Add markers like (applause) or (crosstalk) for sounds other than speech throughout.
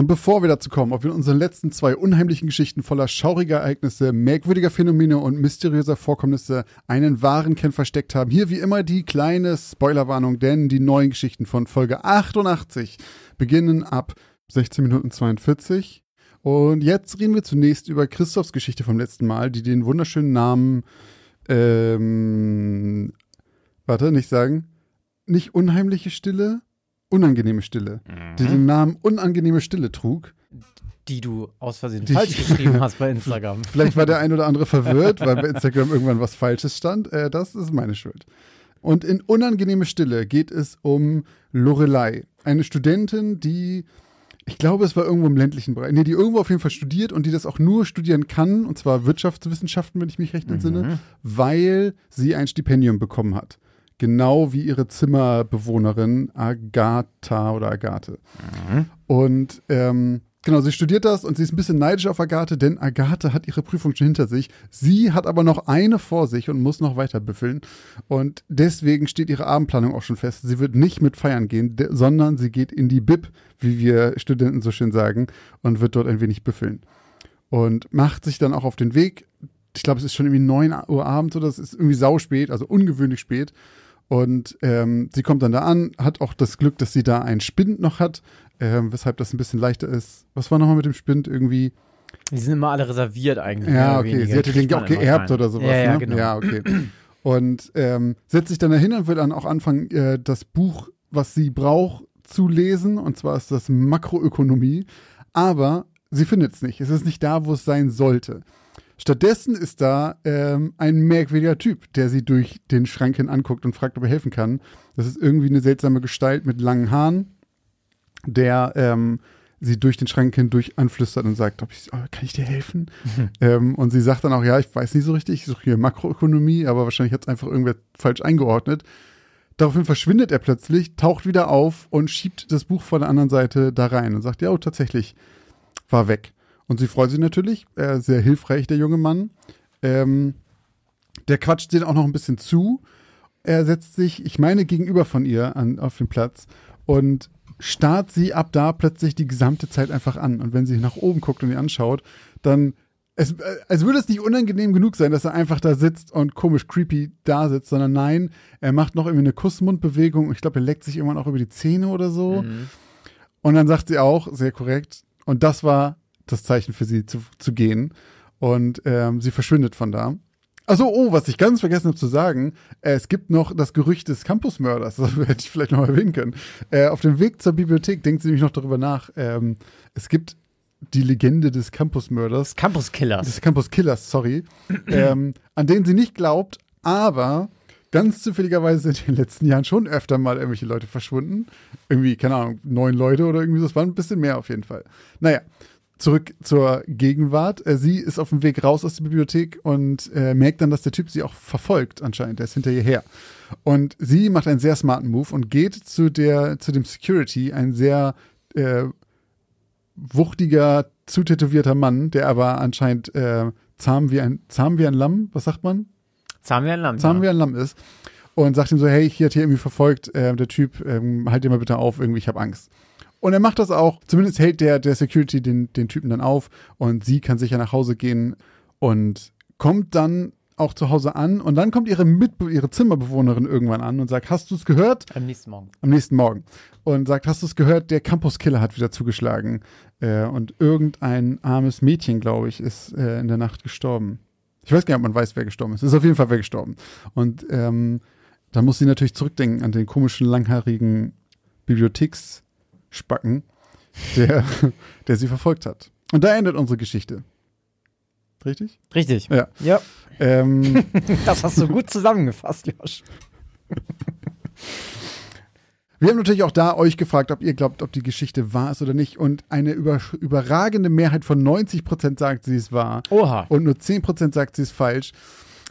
Und bevor wir dazu kommen, ob wir in unseren letzten zwei unheimlichen Geschichten voller schauriger Ereignisse, merkwürdiger Phänomene und mysteriöser Vorkommnisse einen wahren Kern versteckt haben, hier wie immer die kleine Spoilerwarnung, denn die neuen Geschichten von Folge 88 beginnen ab 16 Minuten 42. Und jetzt reden wir zunächst über Christophs Geschichte vom letzten Mal, die den wunderschönen Namen, ähm, warte, nicht sagen, nicht unheimliche Stille, unangenehme Stille, mhm. die den Namen unangenehme Stille trug. Die du aus Versehen die falsch geschrieben hast bei (laughs) Instagram. Vielleicht war der ein oder andere verwirrt, weil bei Instagram irgendwann was Falsches stand. Äh, das ist meine Schuld. Und in unangenehme Stille geht es um Lorelei, eine Studentin, die ich glaube, es war irgendwo im ländlichen Bereich. Nee, die irgendwo auf jeden Fall studiert und die das auch nur studieren kann, und zwar Wirtschaftswissenschaften, wenn ich mich recht entsinne, mhm. weil sie ein Stipendium bekommen hat. Genau wie ihre Zimmerbewohnerin Agatha oder Agathe. Mhm. Und ähm, Genau, sie studiert das und sie ist ein bisschen neidisch auf Agathe, denn Agathe hat ihre Prüfung schon hinter sich. Sie hat aber noch eine vor sich und muss noch weiter büffeln. Und deswegen steht ihre Abendplanung auch schon fest. Sie wird nicht mit feiern gehen, sondern sie geht in die Bib, wie wir Studenten so schön sagen, und wird dort ein wenig büffeln. Und macht sich dann auch auf den Weg. Ich glaube, es ist schon irgendwie 9 Uhr abends oder es ist irgendwie sauspät, also ungewöhnlich spät. Und ähm, sie kommt dann da an, hat auch das Glück, dass sie da einen Spind noch hat, ähm, weshalb das ein bisschen leichter ist. Was war nochmal mit dem Spind irgendwie? Die sind immer alle reserviert eigentlich. Ja, okay. Sie hatte den auch geerbt oder sowas. Ja, ja, ne? genau. ja okay. Und ähm, setzt sich dann dahin und will dann auch anfangen, äh, das Buch, was sie braucht, zu lesen. Und zwar ist das Makroökonomie. Aber sie findet es nicht. Es ist nicht da, wo es sein sollte. Stattdessen ist da ähm, ein merkwürdiger Typ, der sie durch den Schrank hin anguckt und fragt, ob er helfen kann. Das ist irgendwie eine seltsame Gestalt mit langen Haaren der ähm, sie durch den Schrank hindurch anflüstert und sagt, ob ich, oh, kann ich dir helfen? Mhm. Ähm, und sie sagt dann auch, ja, ich weiß nicht so richtig, ich suche hier Makroökonomie, aber wahrscheinlich hat es einfach irgendwer falsch eingeordnet. Daraufhin verschwindet er plötzlich, taucht wieder auf und schiebt das Buch von der anderen Seite da rein und sagt, ja, oh, tatsächlich, war weg. Und sie freut sich natürlich, äh, sehr hilfreich, der junge Mann. Ähm, der quatscht dann auch noch ein bisschen zu. Er setzt sich, ich meine, gegenüber von ihr an, auf den Platz und starrt sie ab da plötzlich die gesamte Zeit einfach an. Und wenn sie nach oben guckt und ihn anschaut, dann es, äh, als würde es nicht unangenehm genug sein, dass er einfach da sitzt und komisch creepy da sitzt, sondern nein, er macht noch irgendwie eine Kussmundbewegung. Ich glaube, er leckt sich immer noch über die Zähne oder so. Mhm. Und dann sagt sie auch, sehr korrekt, und das war das Zeichen für sie zu, zu gehen. Und ähm, sie verschwindet von da. Achso, oh, was ich ganz vergessen habe zu sagen, äh, es gibt noch das Gerücht des Campusmörders, (laughs) das hätte ich vielleicht noch erwähnen können. Äh, auf dem Weg zur Bibliothek denkt sie nämlich noch darüber nach. Ähm, es gibt die Legende des Campusmörders. Campuskillers. Des Campuskillers, sorry. (clears throat) ähm, an den sie nicht glaubt, aber ganz zufälligerweise sind in den letzten Jahren schon öfter mal irgendwelche Leute verschwunden. Irgendwie, keine Ahnung, neun Leute oder irgendwie so. Es waren ein bisschen mehr auf jeden Fall. Naja, zurück zur Gegenwart. Äh, sie ist auf dem Weg raus aus der Bibliothek und äh, merkt dann, dass der Typ sie auch verfolgt anscheinend. Der ist hinter ihr her. Und sie macht einen sehr smarten Move und geht zu der zu dem Security, ein sehr äh, wuchtiger, zutätowierter Mann, der aber anscheinend äh, zahm wie ein zahm wie ein Lamm. Was sagt man? Zahm wie ein Lamm. Zahm ja. wie ein Lamm ist. Und sagt ihm so, hey, hier hat hier irgendwie verfolgt, äh, der Typ, ähm, halt dir mal bitte auf, irgendwie, ich habe Angst. Und er macht das auch. Zumindest hält der, der Security den, den Typen dann auf und sie kann sicher nach Hause gehen und kommt dann auch zu Hause an und dann kommt ihre Mitbe ihre Zimmerbewohnerin irgendwann an und sagt, hast du es gehört? Am nächsten Morgen. Am nächsten Morgen. Und sagt, hast du es gehört? Der Campus-Killer hat wieder zugeschlagen. Äh, und irgendein armes Mädchen, glaube ich, ist äh, in der Nacht gestorben. Ich weiß gar nicht, ob man weiß, wer gestorben ist. Ist auf jeden Fall wer gestorben. Und ähm, da muss sie natürlich zurückdenken an den komischen, langhaarigen Bibliotheks- Spacken, der, (laughs) der sie verfolgt hat. Und da endet unsere Geschichte. Richtig? Richtig. Ja. ja. Ähm, (laughs) das hast du gut zusammengefasst, Josh. Wir haben natürlich auch da euch gefragt, ob ihr glaubt, ob die Geschichte wahr ist oder nicht. Und eine über, überragende Mehrheit von 90 Prozent sagt, sie ist wahr. Oha. Und nur 10 Prozent sagt, sie ist falsch.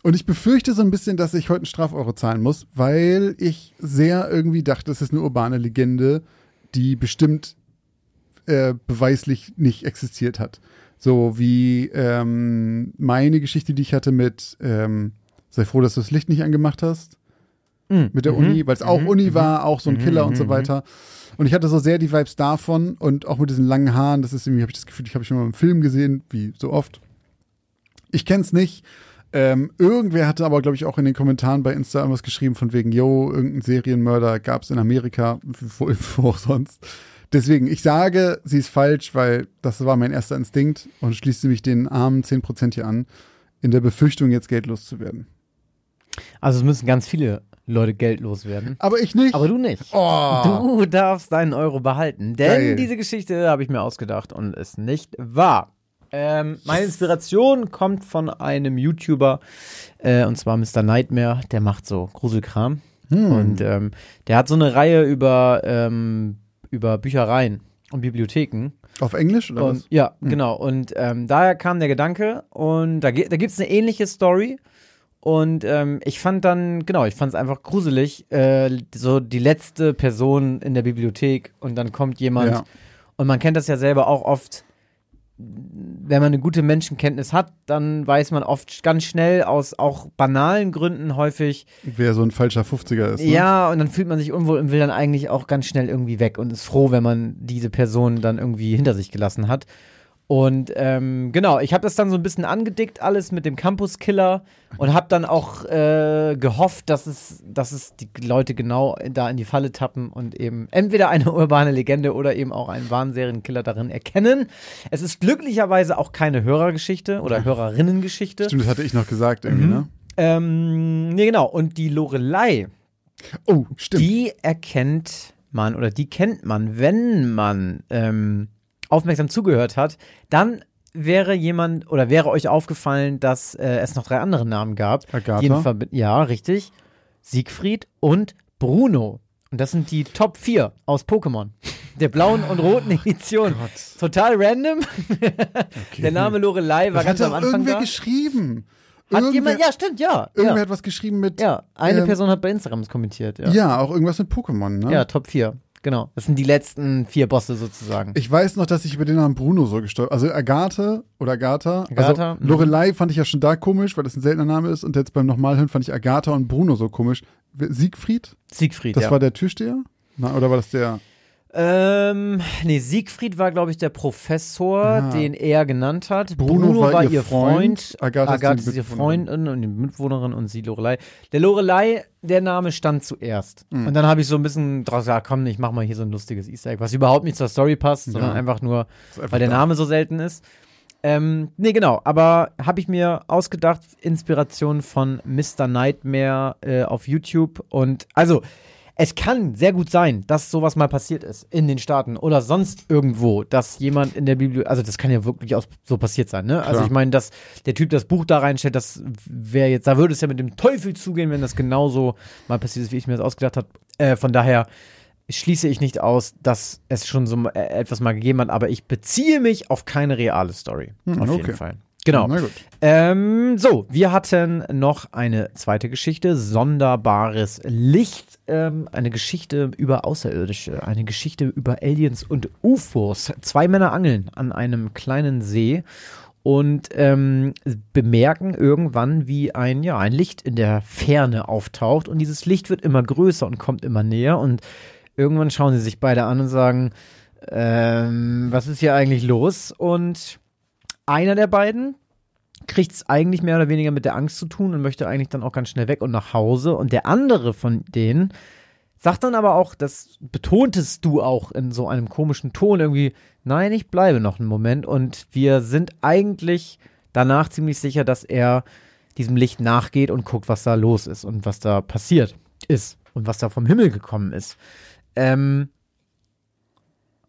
Und ich befürchte so ein bisschen, dass ich heute einen Strafero zahlen muss, weil ich sehr irgendwie dachte, es ist eine urbane Legende, die bestimmt äh, beweislich nicht existiert hat. So wie ähm, meine Geschichte, die ich hatte mit ähm, Sei froh, dass du das Licht nicht angemacht hast. Mhm. Mit der mhm. Uni, weil es auch mhm. Uni war, auch so ein mhm. Killer und so mhm. weiter. Und ich hatte so sehr die Vibes davon und auch mit diesen langen Haaren, das ist irgendwie, habe ich das Gefühl, ich habe schon mal im Film gesehen, wie so oft. Ich kenn's nicht. Ähm, irgendwer hatte aber, glaube ich, auch in den Kommentaren bei Insta irgendwas geschrieben von wegen, yo, irgendein Serienmörder gab es in Amerika, (laughs) wo, wo auch sonst. Deswegen, ich sage, sie ist falsch, weil das war mein erster Instinkt und schließe mich den armen 10% hier an, in der Befürchtung, jetzt geldlos zu werden. Also es müssen ganz viele Leute geldlos werden. Aber ich nicht. Aber du nicht. Oh. Du darfst deinen Euro behalten. Denn Geil. diese Geschichte habe ich mir ausgedacht und ist nicht wahr. Ähm, meine Inspiration kommt von einem YouTuber, äh, und zwar Mr. Nightmare, der macht so Gruselkram. Hm. Und ähm, der hat so eine Reihe über, ähm, über Büchereien und Bibliotheken. Auf Englisch oder und, was? Ja, hm. genau. Und ähm, daher kam der Gedanke und da, da gibt es eine ähnliche Story. Und ähm, ich fand dann, genau, ich fand es einfach gruselig, äh, so die letzte Person in der Bibliothek und dann kommt jemand. Ja. Und man kennt das ja selber auch oft, wenn man eine gute Menschenkenntnis hat, dann weiß man oft ganz schnell aus auch banalen Gründen häufig. Wer so ein falscher 50er ist. Ne? Ja, und dann fühlt man sich unwohl und will dann eigentlich auch ganz schnell irgendwie weg und ist froh, wenn man diese Person dann irgendwie hinter sich gelassen hat. Und ähm, genau, ich habe das dann so ein bisschen angedickt, alles mit dem Campus-Killer und habe dann auch äh, gehofft, dass es, dass es die Leute genau da in die Falle tappen und eben entweder eine (laughs) urbane Legende oder eben auch einen wahren Serienkiller darin erkennen. Es ist glücklicherweise auch keine Hörergeschichte oder Hörerinnengeschichte. Stimmt, das hatte ich noch gesagt irgendwie, mhm. ne? Ähm, nee, genau. Und die Lorelei, oh, stimmt. die erkennt man oder die kennt man, wenn man ähm, aufmerksam zugehört hat, dann wäre jemand oder wäre euch aufgefallen, dass äh, es noch drei andere Namen gab. Agatha. ja, richtig. Siegfried und Bruno. Und das sind die Top 4 aus Pokémon. Der blauen und roten (laughs) Edition. Gott. Total random. Okay. Der Name Lorelei war das ganz am Anfang irgendwer da. geschrieben. Hat irgendwer, jemand, ja, stimmt, ja. Irgendwer ja. hat was geschrieben mit. Ja, eine ähm, Person hat bei Instagram kommentiert. Ja. ja, auch irgendwas mit Pokémon, ne? Ja, Top 4. Genau, das sind die letzten vier Bosse sozusagen. Ich weiß noch, dass ich über den Namen Bruno so gestolpert Also Agathe oder Agatha. Agatha also, Lorelei fand ich ja schon da komisch, weil das ein seltener Name ist. Und jetzt beim Nochmalhören fand ich Agatha und Bruno so komisch. Siegfried? Siegfried, Das ja. war der Türsteher? Na, oder war das der? Ähm, nee, Siegfried war, glaube ich, der Professor, ah. den er genannt hat. Bruno, Bruno war, war, ihr Freund. Freund. Agatha, Agatha ist ihre Freundin und die Mitwohnerin und sie Lorelei. Der Lorelei, der Name stand zuerst. Mhm. Und dann habe ich so ein bisschen draus gesagt, komm, ich mach mal hier so ein lustiges Easter Egg, was überhaupt nicht zur Story passt, ja. sondern einfach nur, einfach weil der Name so selten ist. Ähm, nee, genau, aber habe ich mir ausgedacht, Inspiration von Mr. Nightmare äh, auf YouTube und also es kann sehr gut sein, dass sowas mal passiert ist in den Staaten oder sonst irgendwo, dass jemand in der Bibliothek, also das kann ja wirklich auch so passiert sein, ne? Also Klar. Also ich meine, dass der Typ das Buch da reinstellt, das wäre jetzt, da würde es ja mit dem Teufel zugehen, wenn das genauso mal passiert ist, wie ich mir das ausgedacht habe. Äh, von daher schließe ich nicht aus, dass es schon so äh, etwas mal gegeben hat, aber ich beziehe mich auf keine reale Story. Hm, auf okay. jeden Fall. Genau. Ähm, so, wir hatten noch eine zweite Geschichte, sonderbares Licht, ähm, eine Geschichte über Außerirdische, eine Geschichte über Aliens und UFOs. Zwei Männer angeln an einem kleinen See und ähm, bemerken irgendwann, wie ein, ja, ein Licht in der Ferne auftaucht und dieses Licht wird immer größer und kommt immer näher und irgendwann schauen sie sich beide an und sagen, ähm, was ist hier eigentlich los? Und einer der beiden kriegt es eigentlich mehr oder weniger mit der Angst zu tun und möchte eigentlich dann auch ganz schnell weg und nach Hause. Und der andere von denen sagt dann aber auch, das betontest du auch in so einem komischen Ton irgendwie, nein, ich bleibe noch einen Moment. Und wir sind eigentlich danach ziemlich sicher, dass er diesem Licht nachgeht und guckt, was da los ist und was da passiert ist und was da vom Himmel gekommen ist. Ähm,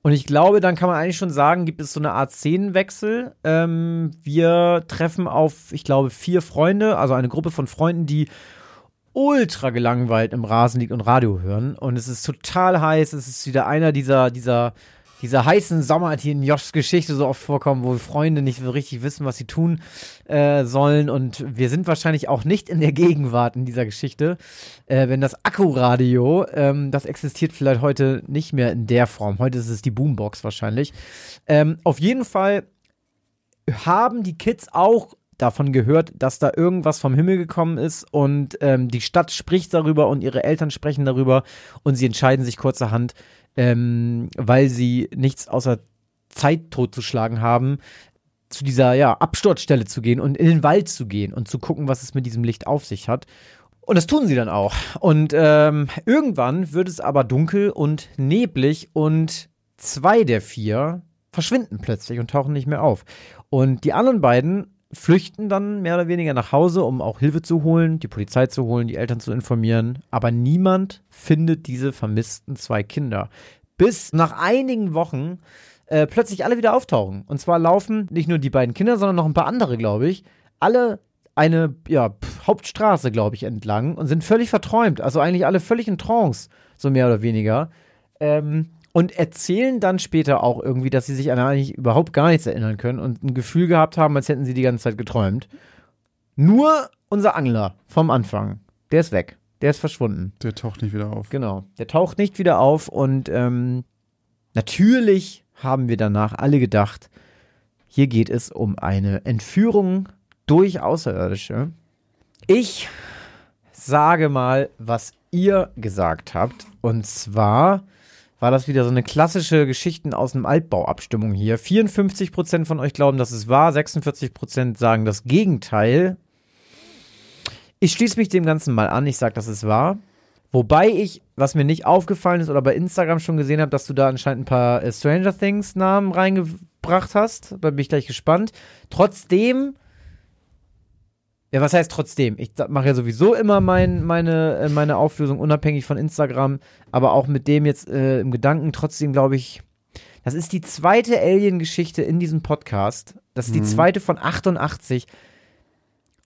und ich glaube, dann kann man eigentlich schon sagen, gibt es so eine Art Szenenwechsel. Ähm, wir treffen auf, ich glaube, vier Freunde, also eine Gruppe von Freunden, die ultra gelangweilt im Rasen liegt und Radio hören. Und es ist total heiß. Es ist wieder einer dieser, dieser, dieser heißen Sommer, die in Joshs Geschichte so oft vorkommen, wo Freunde nicht so richtig wissen, was sie tun äh, sollen. Und wir sind wahrscheinlich auch nicht in der Gegenwart in dieser Geschichte. Äh, wenn das Akkuradio, ähm, das existiert vielleicht heute nicht mehr in der Form. Heute ist es die Boombox wahrscheinlich. Ähm, auf jeden Fall haben die Kids auch davon gehört, dass da irgendwas vom Himmel gekommen ist und ähm, die Stadt spricht darüber und ihre Eltern sprechen darüber und sie entscheiden sich kurzerhand, ähm, weil sie nichts außer Zeit totzuschlagen haben, zu dieser ja, Absturzstelle zu gehen und in den Wald zu gehen und zu gucken, was es mit diesem Licht auf sich hat. Und das tun sie dann auch. Und ähm, irgendwann wird es aber dunkel und neblig und zwei der vier verschwinden plötzlich und tauchen nicht mehr auf. Und die anderen beiden flüchten dann mehr oder weniger nach Hause, um auch Hilfe zu holen, die Polizei zu holen, die Eltern zu informieren. Aber niemand findet diese vermissten zwei Kinder. Bis nach einigen Wochen äh, plötzlich alle wieder auftauchen. Und zwar laufen nicht nur die beiden Kinder, sondern noch ein paar andere, glaube ich, alle eine ja, Hauptstraße, glaube ich, entlang und sind völlig verträumt. Also eigentlich alle völlig in Trance, so mehr oder weniger. Ähm, und erzählen dann später auch irgendwie, dass sie sich an eigentlich überhaupt gar nichts erinnern können und ein Gefühl gehabt haben, als hätten sie die ganze Zeit geträumt. Nur unser Angler vom Anfang, der ist weg. Der ist verschwunden. Der taucht nicht wieder auf. Genau. Der taucht nicht wieder auf und ähm, natürlich haben wir danach alle gedacht, hier geht es um eine Entführung durch Außerirdische. Ich sage mal, was ihr gesagt habt. Und zwar war das wieder so eine klassische Geschichten aus dem Altbau-Abstimmung hier. 54% von euch glauben, dass es wahr, 46% sagen das Gegenteil. Ich schließe mich dem Ganzen mal an, ich sage, dass es wahr. Wobei ich, was mir nicht aufgefallen ist oder bei Instagram schon gesehen habe, dass du da anscheinend ein paar äh, Stranger Things Namen reingebracht hast. Da bin ich gleich gespannt. Trotzdem ja, was heißt trotzdem? Ich mache ja sowieso immer mein, meine, äh, meine Auflösung unabhängig von Instagram, aber auch mit dem jetzt äh, im Gedanken trotzdem glaube ich, das ist die zweite Alien-Geschichte in diesem Podcast. Das ist die mhm. zweite von 88.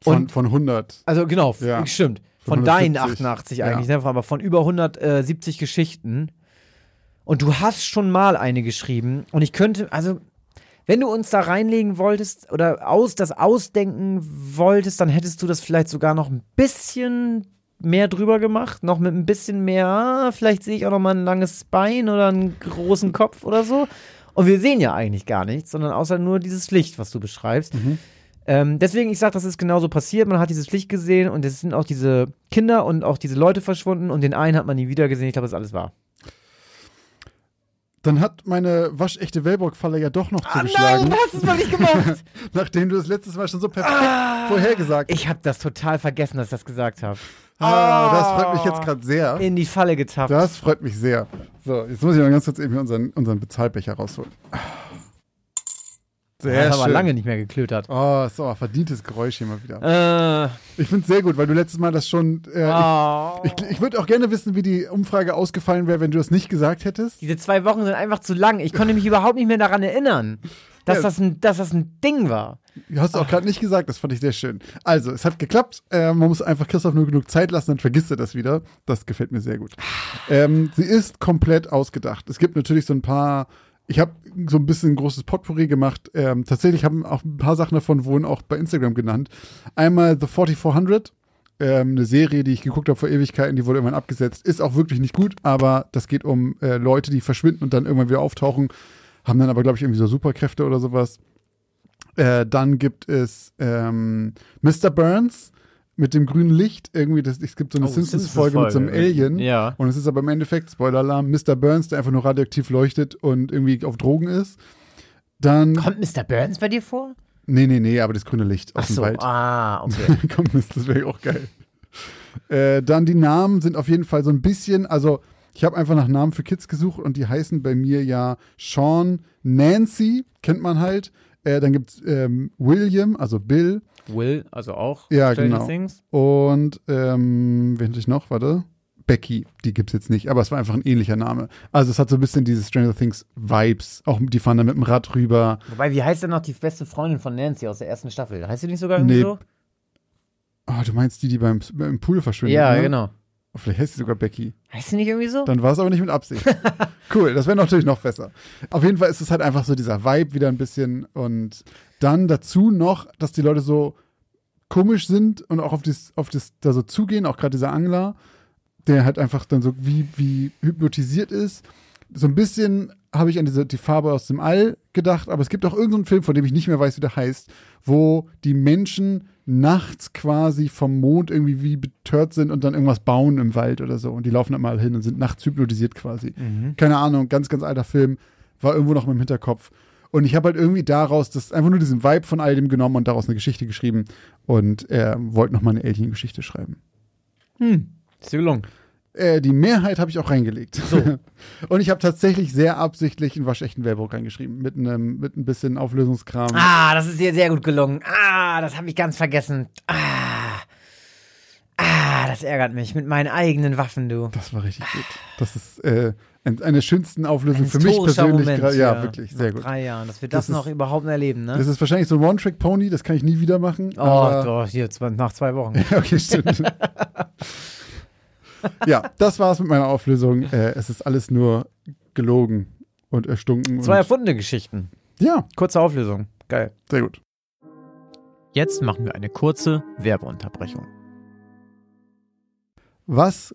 Und, von, von 100. Also genau, ja. stimmt. Von, von deinen 88 eigentlich, ja. ne? aber von über 170 Geschichten. Und du hast schon mal eine geschrieben. Und ich könnte, also wenn du uns da reinlegen wolltest oder aus das ausdenken wolltest, dann hättest du das vielleicht sogar noch ein bisschen mehr drüber gemacht, noch mit ein bisschen mehr, ah, vielleicht sehe ich auch noch mal ein langes Bein oder einen großen Kopf oder so. Und wir sehen ja eigentlich gar nichts, sondern außer nur dieses Licht, was du beschreibst. Mhm. Ähm, deswegen, ich sage, das ist genauso passiert. Man hat dieses Licht gesehen und es sind auch diese Kinder und auch diese Leute verschwunden und den einen hat man nie wieder gesehen. Ich glaube, das alles wahr. Dann hat meine waschechte Wellbrock-Falle ja doch noch ah, zugeschlagen. Nein, du hast es mal nicht gemacht. (laughs) Nachdem du das letztes Mal schon so perfekt ah, vorhergesagt hast. Ich habe das total vergessen, dass ich das gesagt habe. Ah, das freut mich jetzt gerade sehr. In die Falle getappt. Das freut mich sehr. So, jetzt muss ich mal ganz kurz eben unseren, unseren Bezahlbecher rausholen. Sehr das haben wir lange nicht mehr geklötert. Oh, auch ein verdientes Geräusch hier mal wieder. Äh. Ich finde es sehr gut, weil du letztes Mal das schon. Äh, oh. Ich, ich, ich würde auch gerne wissen, wie die Umfrage ausgefallen wäre, wenn du das nicht gesagt hättest. Diese zwei Wochen sind einfach zu lang. Ich konnte mich überhaupt nicht mehr daran erinnern, dass, ja. das, ein, dass das ein Ding war. Du hast es auch gerade nicht gesagt, das fand ich sehr schön. Also, es hat geklappt. Äh, man muss einfach Christoph nur genug Zeit lassen, dann vergisst er das wieder. Das gefällt mir sehr gut. Ähm, sie ist komplett ausgedacht. Es gibt natürlich so ein paar ich habe so ein bisschen ein großes Potpourri gemacht. Ähm, tatsächlich haben auch ein paar Sachen davon wurden auch bei Instagram genannt. Einmal The 4400, ähm, eine Serie, die ich geguckt habe vor Ewigkeiten, die wurde irgendwann abgesetzt. Ist auch wirklich nicht gut, aber das geht um äh, Leute, die verschwinden und dann irgendwann wieder auftauchen, haben dann aber, glaube ich, irgendwie so Superkräfte oder sowas. Äh, dann gibt es ähm, Mr. Burns, mit dem grünen Licht irgendwie, das, es gibt so eine oh, Simpsons-Folge mit so einem Alien. Ja. Und es ist aber im Endeffekt, Spoiler-Alarm, Mr. Burns, der einfach nur radioaktiv leuchtet und irgendwie auf Drogen ist. Dann. Kommt Mr. Burns bei dir vor? Nee, nee, nee, aber das grüne Licht aus Ach dem so, Wald. Ah, (laughs) okay. Kommt, das wäre auch geil. Äh, dann die Namen sind auf jeden Fall so ein bisschen, also ich habe einfach nach Namen für Kids gesucht und die heißen bei mir ja Sean, Nancy, kennt man halt. Äh, dann gibt es ähm, William, also Bill. Will, also auch ja, Stranger genau. Things. Und ähm, wen hatte ich noch? Warte. Becky, die gibt es jetzt nicht, aber es war einfach ein ähnlicher Name. Also es hat so ein bisschen diese Stranger Things Vibes. Auch die fahren da mit dem Rad rüber. Wobei, wie heißt denn noch die beste Freundin von Nancy aus der ersten Staffel? Heißt sie nicht sogar irgendwie nee. so? Oh, du meinst die, die beim, beim Pool verschwinden? Ja, ne? genau. Oh, vielleicht heißt sie sogar Becky. Heißt sie nicht irgendwie so? Dann war es aber nicht mit Absicht. (laughs) cool, das wäre natürlich noch besser. Auf jeden Fall ist es halt einfach so dieser Vibe wieder ein bisschen und dann dazu noch, dass die Leute so komisch sind und auch auf das, auf das da so zugehen, auch gerade dieser Angler, der halt einfach dann so wie, wie hypnotisiert ist. So ein bisschen habe ich an diese, die Farbe aus dem All gedacht, aber es gibt auch irgendeinen Film, von dem ich nicht mehr weiß, wie der heißt, wo die Menschen nachts quasi vom Mond irgendwie wie betört sind und dann irgendwas bauen im Wald oder so. Und die laufen dann mal hin und sind nachts hypnotisiert quasi. Mhm. Keine Ahnung, ganz, ganz alter Film, war irgendwo noch im Hinterkopf. Und ich habe halt irgendwie daraus das einfach nur diesen Vibe von all dem genommen und daraus eine Geschichte geschrieben und er wollte nochmal eine Alien-Geschichte schreiben. Hm, ist dir gelungen. Äh, die Mehrheit habe ich auch reingelegt. So. (laughs) und ich habe tatsächlich sehr absichtlich einen waschechten Werbung reingeschrieben. Mit einem mit ein bisschen Auflösungskram. Ah, das ist dir sehr gut gelungen. Ah, das habe ich ganz vergessen. Ah. Ah, das ärgert mich. Mit meinen eigenen Waffen, du. Das war richtig gut. Das ist äh, eine schönsten Auflösung für mich persönlich. Moment, ja, ja, wirklich, sehr Nach gut. drei Jahren, dass wir das, das noch ist, überhaupt erleben, ne? Das ist wahrscheinlich so ein One-Track-Pony, das kann ich nie wieder machen. Oh, doch, hier, nach zwei Wochen. (laughs) okay, stimmt. (laughs) ja, das war's mit meiner Auflösung. Äh, es ist alles nur gelogen und erstunken. Zwei erfundene Geschichten. Ja. Kurze Auflösung. Geil. Sehr gut. Jetzt machen wir eine kurze Werbeunterbrechung. Was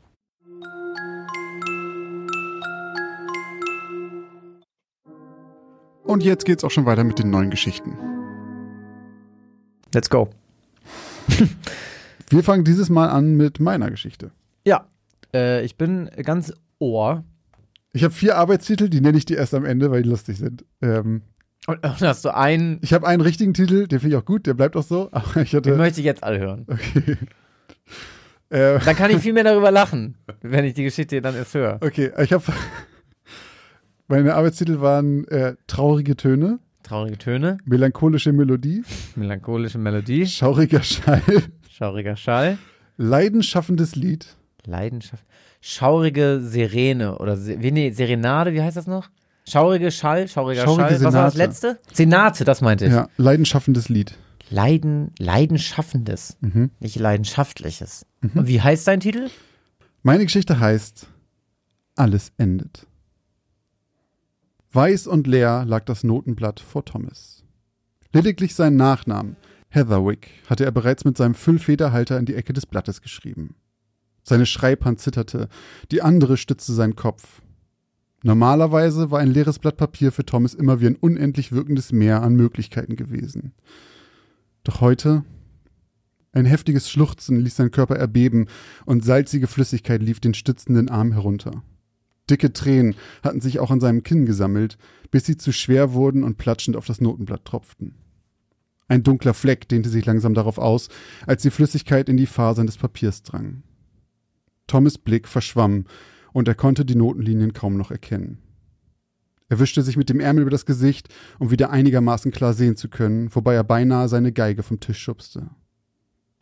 Und jetzt geht's auch schon weiter mit den neuen Geschichten. Let's go. (laughs) Wir fangen dieses Mal an mit meiner Geschichte. Ja, äh, ich bin ganz ohr. Ich habe vier Arbeitstitel, die nenne ich dir erst am Ende, weil die lustig sind. Ähm, und hast du einen? Ich habe einen richtigen Titel, den finde ich auch gut, der bleibt auch so. (laughs) Aber ich hatte, den möchte ich jetzt alle hören. Okay. Äh, dann kann ich viel mehr darüber lachen, (laughs) wenn ich die Geschichte dann erst höre. Okay, ich habe meine Arbeitstitel waren äh, Traurige Töne. Traurige Töne. Melancholische Melodie. Melancholische Melodie. Schauriger Schall. Schauriger Schall. Leidenschaffendes Lied. Leidenschaft. Schaurige Sirene oder wie nee, Serenade, wie heißt das noch? Schaurige Schall, schauriger Schaurige Schall. Senate. Was war das letzte? Senate, das meinte ich. Ja, leidenschaffendes Lied. Leiden, leidenschaffendes, mhm. nicht leidenschaftliches. Mhm. Und wie heißt dein Titel? Meine Geschichte heißt Alles endet. Weiß und leer lag das Notenblatt vor Thomas. Lediglich seinen Nachnamen, Heatherwick, hatte er bereits mit seinem Füllfederhalter in die Ecke des Blattes geschrieben. Seine Schreibhand zitterte, die andere stützte seinen Kopf. Normalerweise war ein leeres Blatt Papier für Thomas immer wie ein unendlich wirkendes Meer an Möglichkeiten gewesen. Doch heute ein heftiges Schluchzen ließ sein Körper erbeben und salzige Flüssigkeit lief den stützenden Arm herunter. Dicke Tränen hatten sich auch an seinem Kinn gesammelt, bis sie zu schwer wurden und platschend auf das Notenblatt tropften. Ein dunkler Fleck dehnte sich langsam darauf aus, als die Flüssigkeit in die Fasern des Papiers drang. Thomas Blick verschwamm, und er konnte die Notenlinien kaum noch erkennen. Er wischte sich mit dem Ärmel über das Gesicht, um wieder einigermaßen klar sehen zu können, wobei er beinahe seine Geige vom Tisch schubste.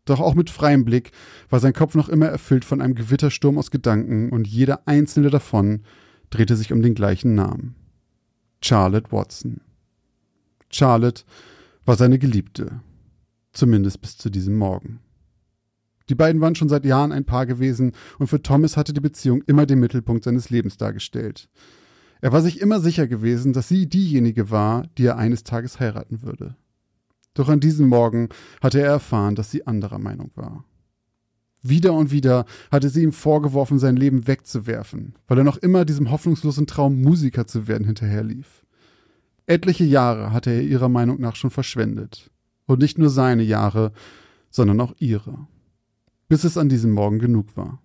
Doch auch mit freiem Blick war sein Kopf noch immer erfüllt von einem Gewittersturm aus Gedanken und jeder einzelne davon drehte sich um den gleichen Namen. Charlotte Watson. Charlotte war seine Geliebte. Zumindest bis zu diesem Morgen. Die beiden waren schon seit Jahren ein Paar gewesen und für Thomas hatte die Beziehung immer den Mittelpunkt seines Lebens dargestellt. Er war sich immer sicher gewesen, dass sie diejenige war, die er eines Tages heiraten würde. Doch an diesem Morgen hatte er erfahren, dass sie anderer Meinung war. Wieder und wieder hatte sie ihm vorgeworfen, sein Leben wegzuwerfen, weil er noch immer diesem hoffnungslosen Traum, Musiker zu werden, hinterherlief. Etliche Jahre hatte er ihrer Meinung nach schon verschwendet. Und nicht nur seine Jahre, sondern auch ihre. Bis es an diesem Morgen genug war.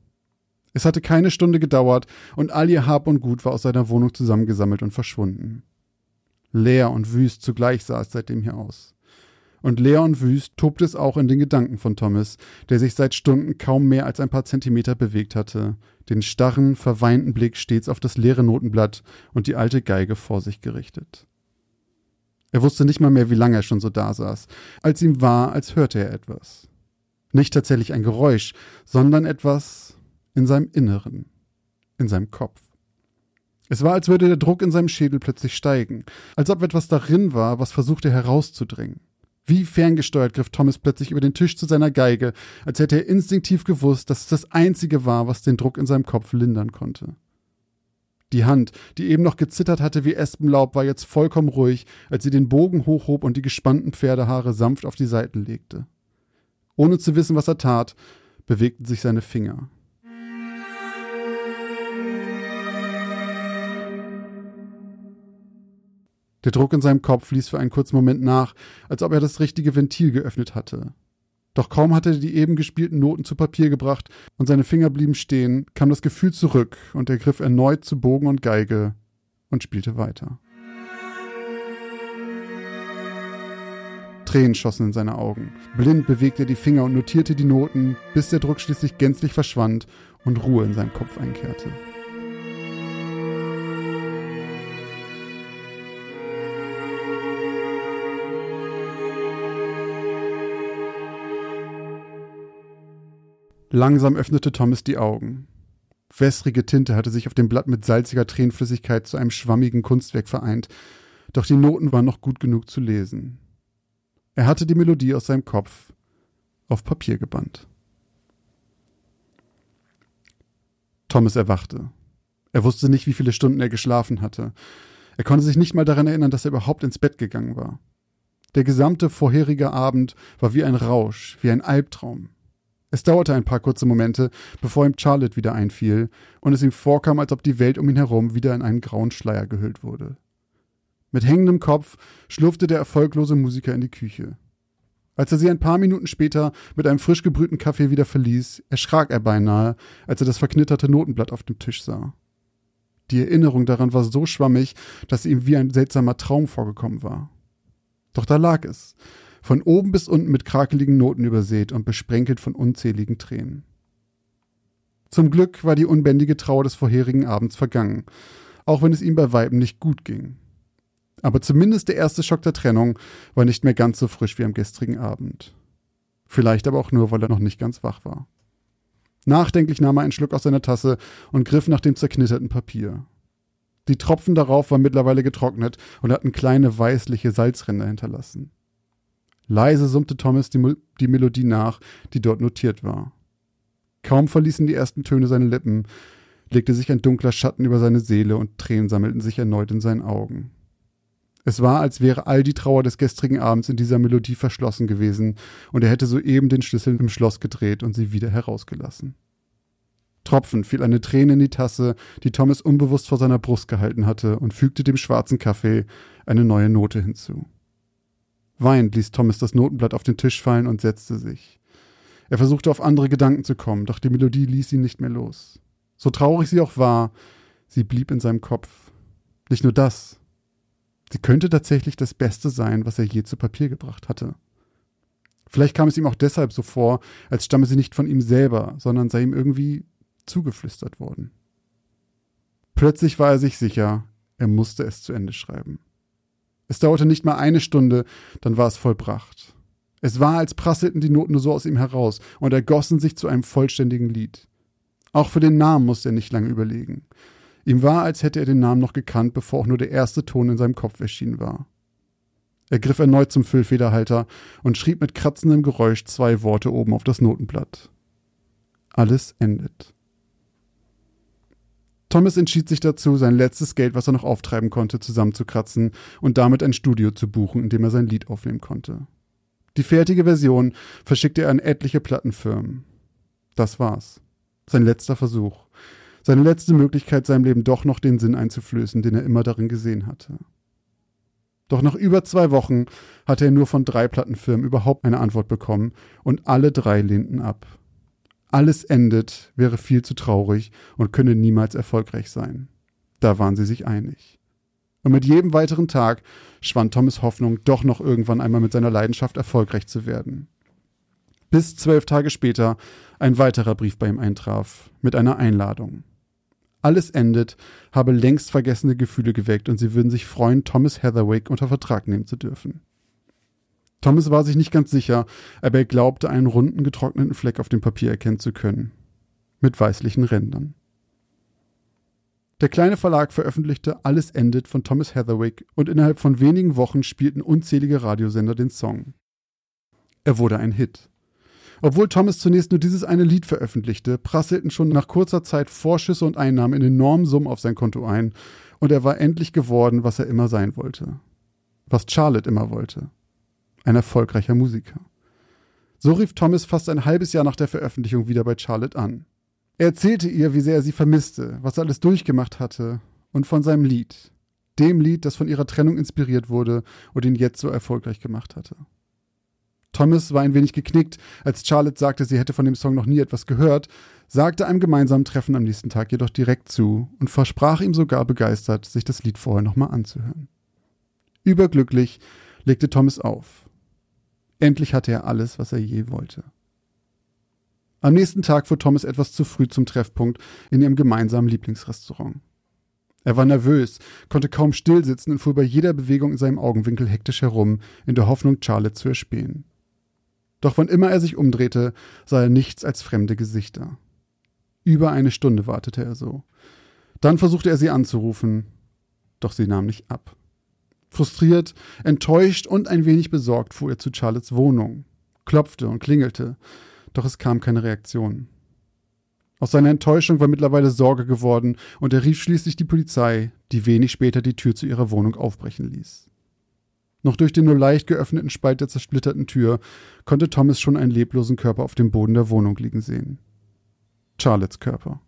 Es hatte keine Stunde gedauert und all ihr Hab und Gut war aus seiner Wohnung zusammengesammelt und verschwunden. Leer und wüst zugleich sah es seitdem hier aus. Und leer und wüst tobte es auch in den Gedanken von Thomas, der sich seit Stunden kaum mehr als ein paar Zentimeter bewegt hatte, den starren, verweinten Blick stets auf das leere Notenblatt und die alte Geige vor sich gerichtet. Er wusste nicht mal mehr, wie lange er schon so da saß, als ihm war, als hörte er etwas. Nicht tatsächlich ein Geräusch, sondern etwas, in seinem Inneren, in seinem Kopf. Es war, als würde der Druck in seinem Schädel plötzlich steigen, als ob etwas darin war, was versuchte herauszudringen. Wie ferngesteuert griff Thomas plötzlich über den Tisch zu seiner Geige, als hätte er instinktiv gewusst, dass es das Einzige war, was den Druck in seinem Kopf lindern konnte. Die Hand, die eben noch gezittert hatte wie Espenlaub, war jetzt vollkommen ruhig, als sie den Bogen hochhob und die gespannten Pferdehaare sanft auf die Seiten legte. Ohne zu wissen, was er tat, bewegten sich seine Finger. Der Druck in seinem Kopf ließ für einen kurzen Moment nach, als ob er das richtige Ventil geöffnet hatte. Doch kaum hatte er die eben gespielten Noten zu Papier gebracht und seine Finger blieben stehen, kam das Gefühl zurück und er griff erneut zu Bogen und Geige und spielte weiter. Tränen schossen in seine Augen. Blind bewegte er die Finger und notierte die Noten, bis der Druck schließlich gänzlich verschwand und Ruhe in seinem Kopf einkehrte. Langsam öffnete Thomas die Augen. Wässrige Tinte hatte sich auf dem Blatt mit salziger Tränenflüssigkeit zu einem schwammigen Kunstwerk vereint, doch die Noten waren noch gut genug zu lesen. Er hatte die Melodie aus seinem Kopf auf Papier gebannt. Thomas erwachte. Er wusste nicht, wie viele Stunden er geschlafen hatte. Er konnte sich nicht mal daran erinnern, dass er überhaupt ins Bett gegangen war. Der gesamte vorherige Abend war wie ein Rausch, wie ein Albtraum. Es dauerte ein paar kurze Momente, bevor ihm Charlotte wieder einfiel und es ihm vorkam, als ob die Welt um ihn herum wieder in einen grauen Schleier gehüllt wurde. Mit hängendem Kopf schlurfte der erfolglose Musiker in die Küche. Als er sie ein paar Minuten später mit einem frisch gebrühten Kaffee wieder verließ, erschrak er beinahe, als er das verknitterte Notenblatt auf dem Tisch sah. Die Erinnerung daran war so schwammig, dass sie ihm wie ein seltsamer Traum vorgekommen war. Doch da lag es, von oben bis unten mit krakeligen Noten übersät und besprenkelt von unzähligen Tränen. Zum Glück war die unbändige Trauer des vorherigen Abends vergangen, auch wenn es ihm bei Weiben nicht gut ging. Aber zumindest der erste Schock der Trennung war nicht mehr ganz so frisch wie am gestrigen Abend. Vielleicht aber auch nur, weil er noch nicht ganz wach war. Nachdenklich nahm er einen Schluck aus seiner Tasse und griff nach dem zerknitterten Papier. Die Tropfen darauf waren mittlerweile getrocknet und hatten kleine weißliche Salzränder hinterlassen. Leise summte Thomas die, die Melodie nach, die dort notiert war. Kaum verließen die ersten Töne seine Lippen, legte sich ein dunkler Schatten über seine Seele und Tränen sammelten sich erneut in seinen Augen. Es war, als wäre all die Trauer des gestrigen Abends in dieser Melodie verschlossen gewesen, und er hätte soeben den Schlüssel im Schloss gedreht und sie wieder herausgelassen. Tropfend fiel eine Träne in die Tasse, die Thomas unbewusst vor seiner Brust gehalten hatte, und fügte dem schwarzen Kaffee eine neue Note hinzu. Weinend ließ Thomas das Notenblatt auf den Tisch fallen und setzte sich. Er versuchte auf andere Gedanken zu kommen, doch die Melodie ließ ihn nicht mehr los. So traurig sie auch war, sie blieb in seinem Kopf. Nicht nur das. Sie könnte tatsächlich das Beste sein, was er je zu Papier gebracht hatte. Vielleicht kam es ihm auch deshalb so vor, als stamme sie nicht von ihm selber, sondern sei ihm irgendwie zugeflüstert worden. Plötzlich war er sich sicher, er musste es zu Ende schreiben. Es dauerte nicht mal eine Stunde, dann war es vollbracht. Es war, als prasselten die Noten nur so aus ihm heraus und ergossen sich zu einem vollständigen Lied. Auch für den Namen musste er nicht lange überlegen. Ihm war, als hätte er den Namen noch gekannt, bevor auch nur der erste Ton in seinem Kopf erschienen war. Er griff erneut zum Füllfederhalter und schrieb mit kratzendem Geräusch zwei Worte oben auf das Notenblatt. Alles endet. Thomas entschied sich dazu, sein letztes Geld, was er noch auftreiben konnte, zusammenzukratzen und damit ein Studio zu buchen, in dem er sein Lied aufnehmen konnte. Die fertige Version verschickte er an etliche Plattenfirmen. Das war's. Sein letzter Versuch. Seine letzte Möglichkeit, seinem Leben doch noch den Sinn einzuflößen, den er immer darin gesehen hatte. Doch nach über zwei Wochen hatte er nur von drei Plattenfirmen überhaupt eine Antwort bekommen und alle drei lehnten ab. Alles endet, wäre viel zu traurig und könne niemals erfolgreich sein. Da waren sie sich einig. Und mit jedem weiteren Tag schwand Thomas Hoffnung, doch noch irgendwann einmal mit seiner Leidenschaft erfolgreich zu werden. Bis zwölf Tage später ein weiterer Brief bei ihm eintraf, mit einer Einladung. Alles endet, habe längst vergessene Gefühle geweckt und sie würden sich freuen, Thomas Heatherwick unter Vertrag nehmen zu dürfen. Thomas war sich nicht ganz sicher, aber er glaubte, einen runden, getrockneten Fleck auf dem Papier erkennen zu können. Mit weißlichen Rändern. Der kleine Verlag veröffentlichte Alles endet von Thomas Heatherwick und innerhalb von wenigen Wochen spielten unzählige Radiosender den Song. Er wurde ein Hit. Obwohl Thomas zunächst nur dieses eine Lied veröffentlichte, prasselten schon nach kurzer Zeit Vorschüsse und Einnahmen in enormen Summen auf sein Konto ein und er war endlich geworden, was er immer sein wollte. Was Charlotte immer wollte. Ein erfolgreicher Musiker. So rief Thomas fast ein halbes Jahr nach der Veröffentlichung wieder bei Charlotte an. Er erzählte ihr, wie sehr er sie vermisste, was er alles durchgemacht hatte und von seinem Lied, dem Lied, das von ihrer Trennung inspiriert wurde und ihn jetzt so erfolgreich gemacht hatte. Thomas war ein wenig geknickt, als Charlotte sagte, sie hätte von dem Song noch nie etwas gehört, sagte einem gemeinsamen Treffen am nächsten Tag jedoch direkt zu und versprach ihm sogar begeistert, sich das Lied vorher nochmal anzuhören. Überglücklich legte Thomas auf. Endlich hatte er alles, was er je wollte. Am nächsten Tag fuhr Thomas etwas zu früh zum Treffpunkt in ihrem gemeinsamen Lieblingsrestaurant. Er war nervös, konnte kaum still sitzen und fuhr bei jeder Bewegung in seinem Augenwinkel hektisch herum, in der Hoffnung, Charlotte zu erspähen. Doch wann immer er sich umdrehte, sah er nichts als fremde Gesichter. Über eine Stunde wartete er so. Dann versuchte er sie anzurufen, doch sie nahm nicht ab. Frustriert, enttäuscht und ein wenig besorgt fuhr er zu Charlottes Wohnung, klopfte und klingelte doch es kam keine Reaktion. Aus seiner Enttäuschung war mittlerweile Sorge geworden und er rief schließlich die Polizei, die wenig später die Tür zu ihrer Wohnung aufbrechen ließ. Noch durch den nur leicht geöffneten Spalt der zersplitterten Tür konnte Thomas schon einen leblosen Körper auf dem Boden der Wohnung liegen sehen. Charlottes Körper.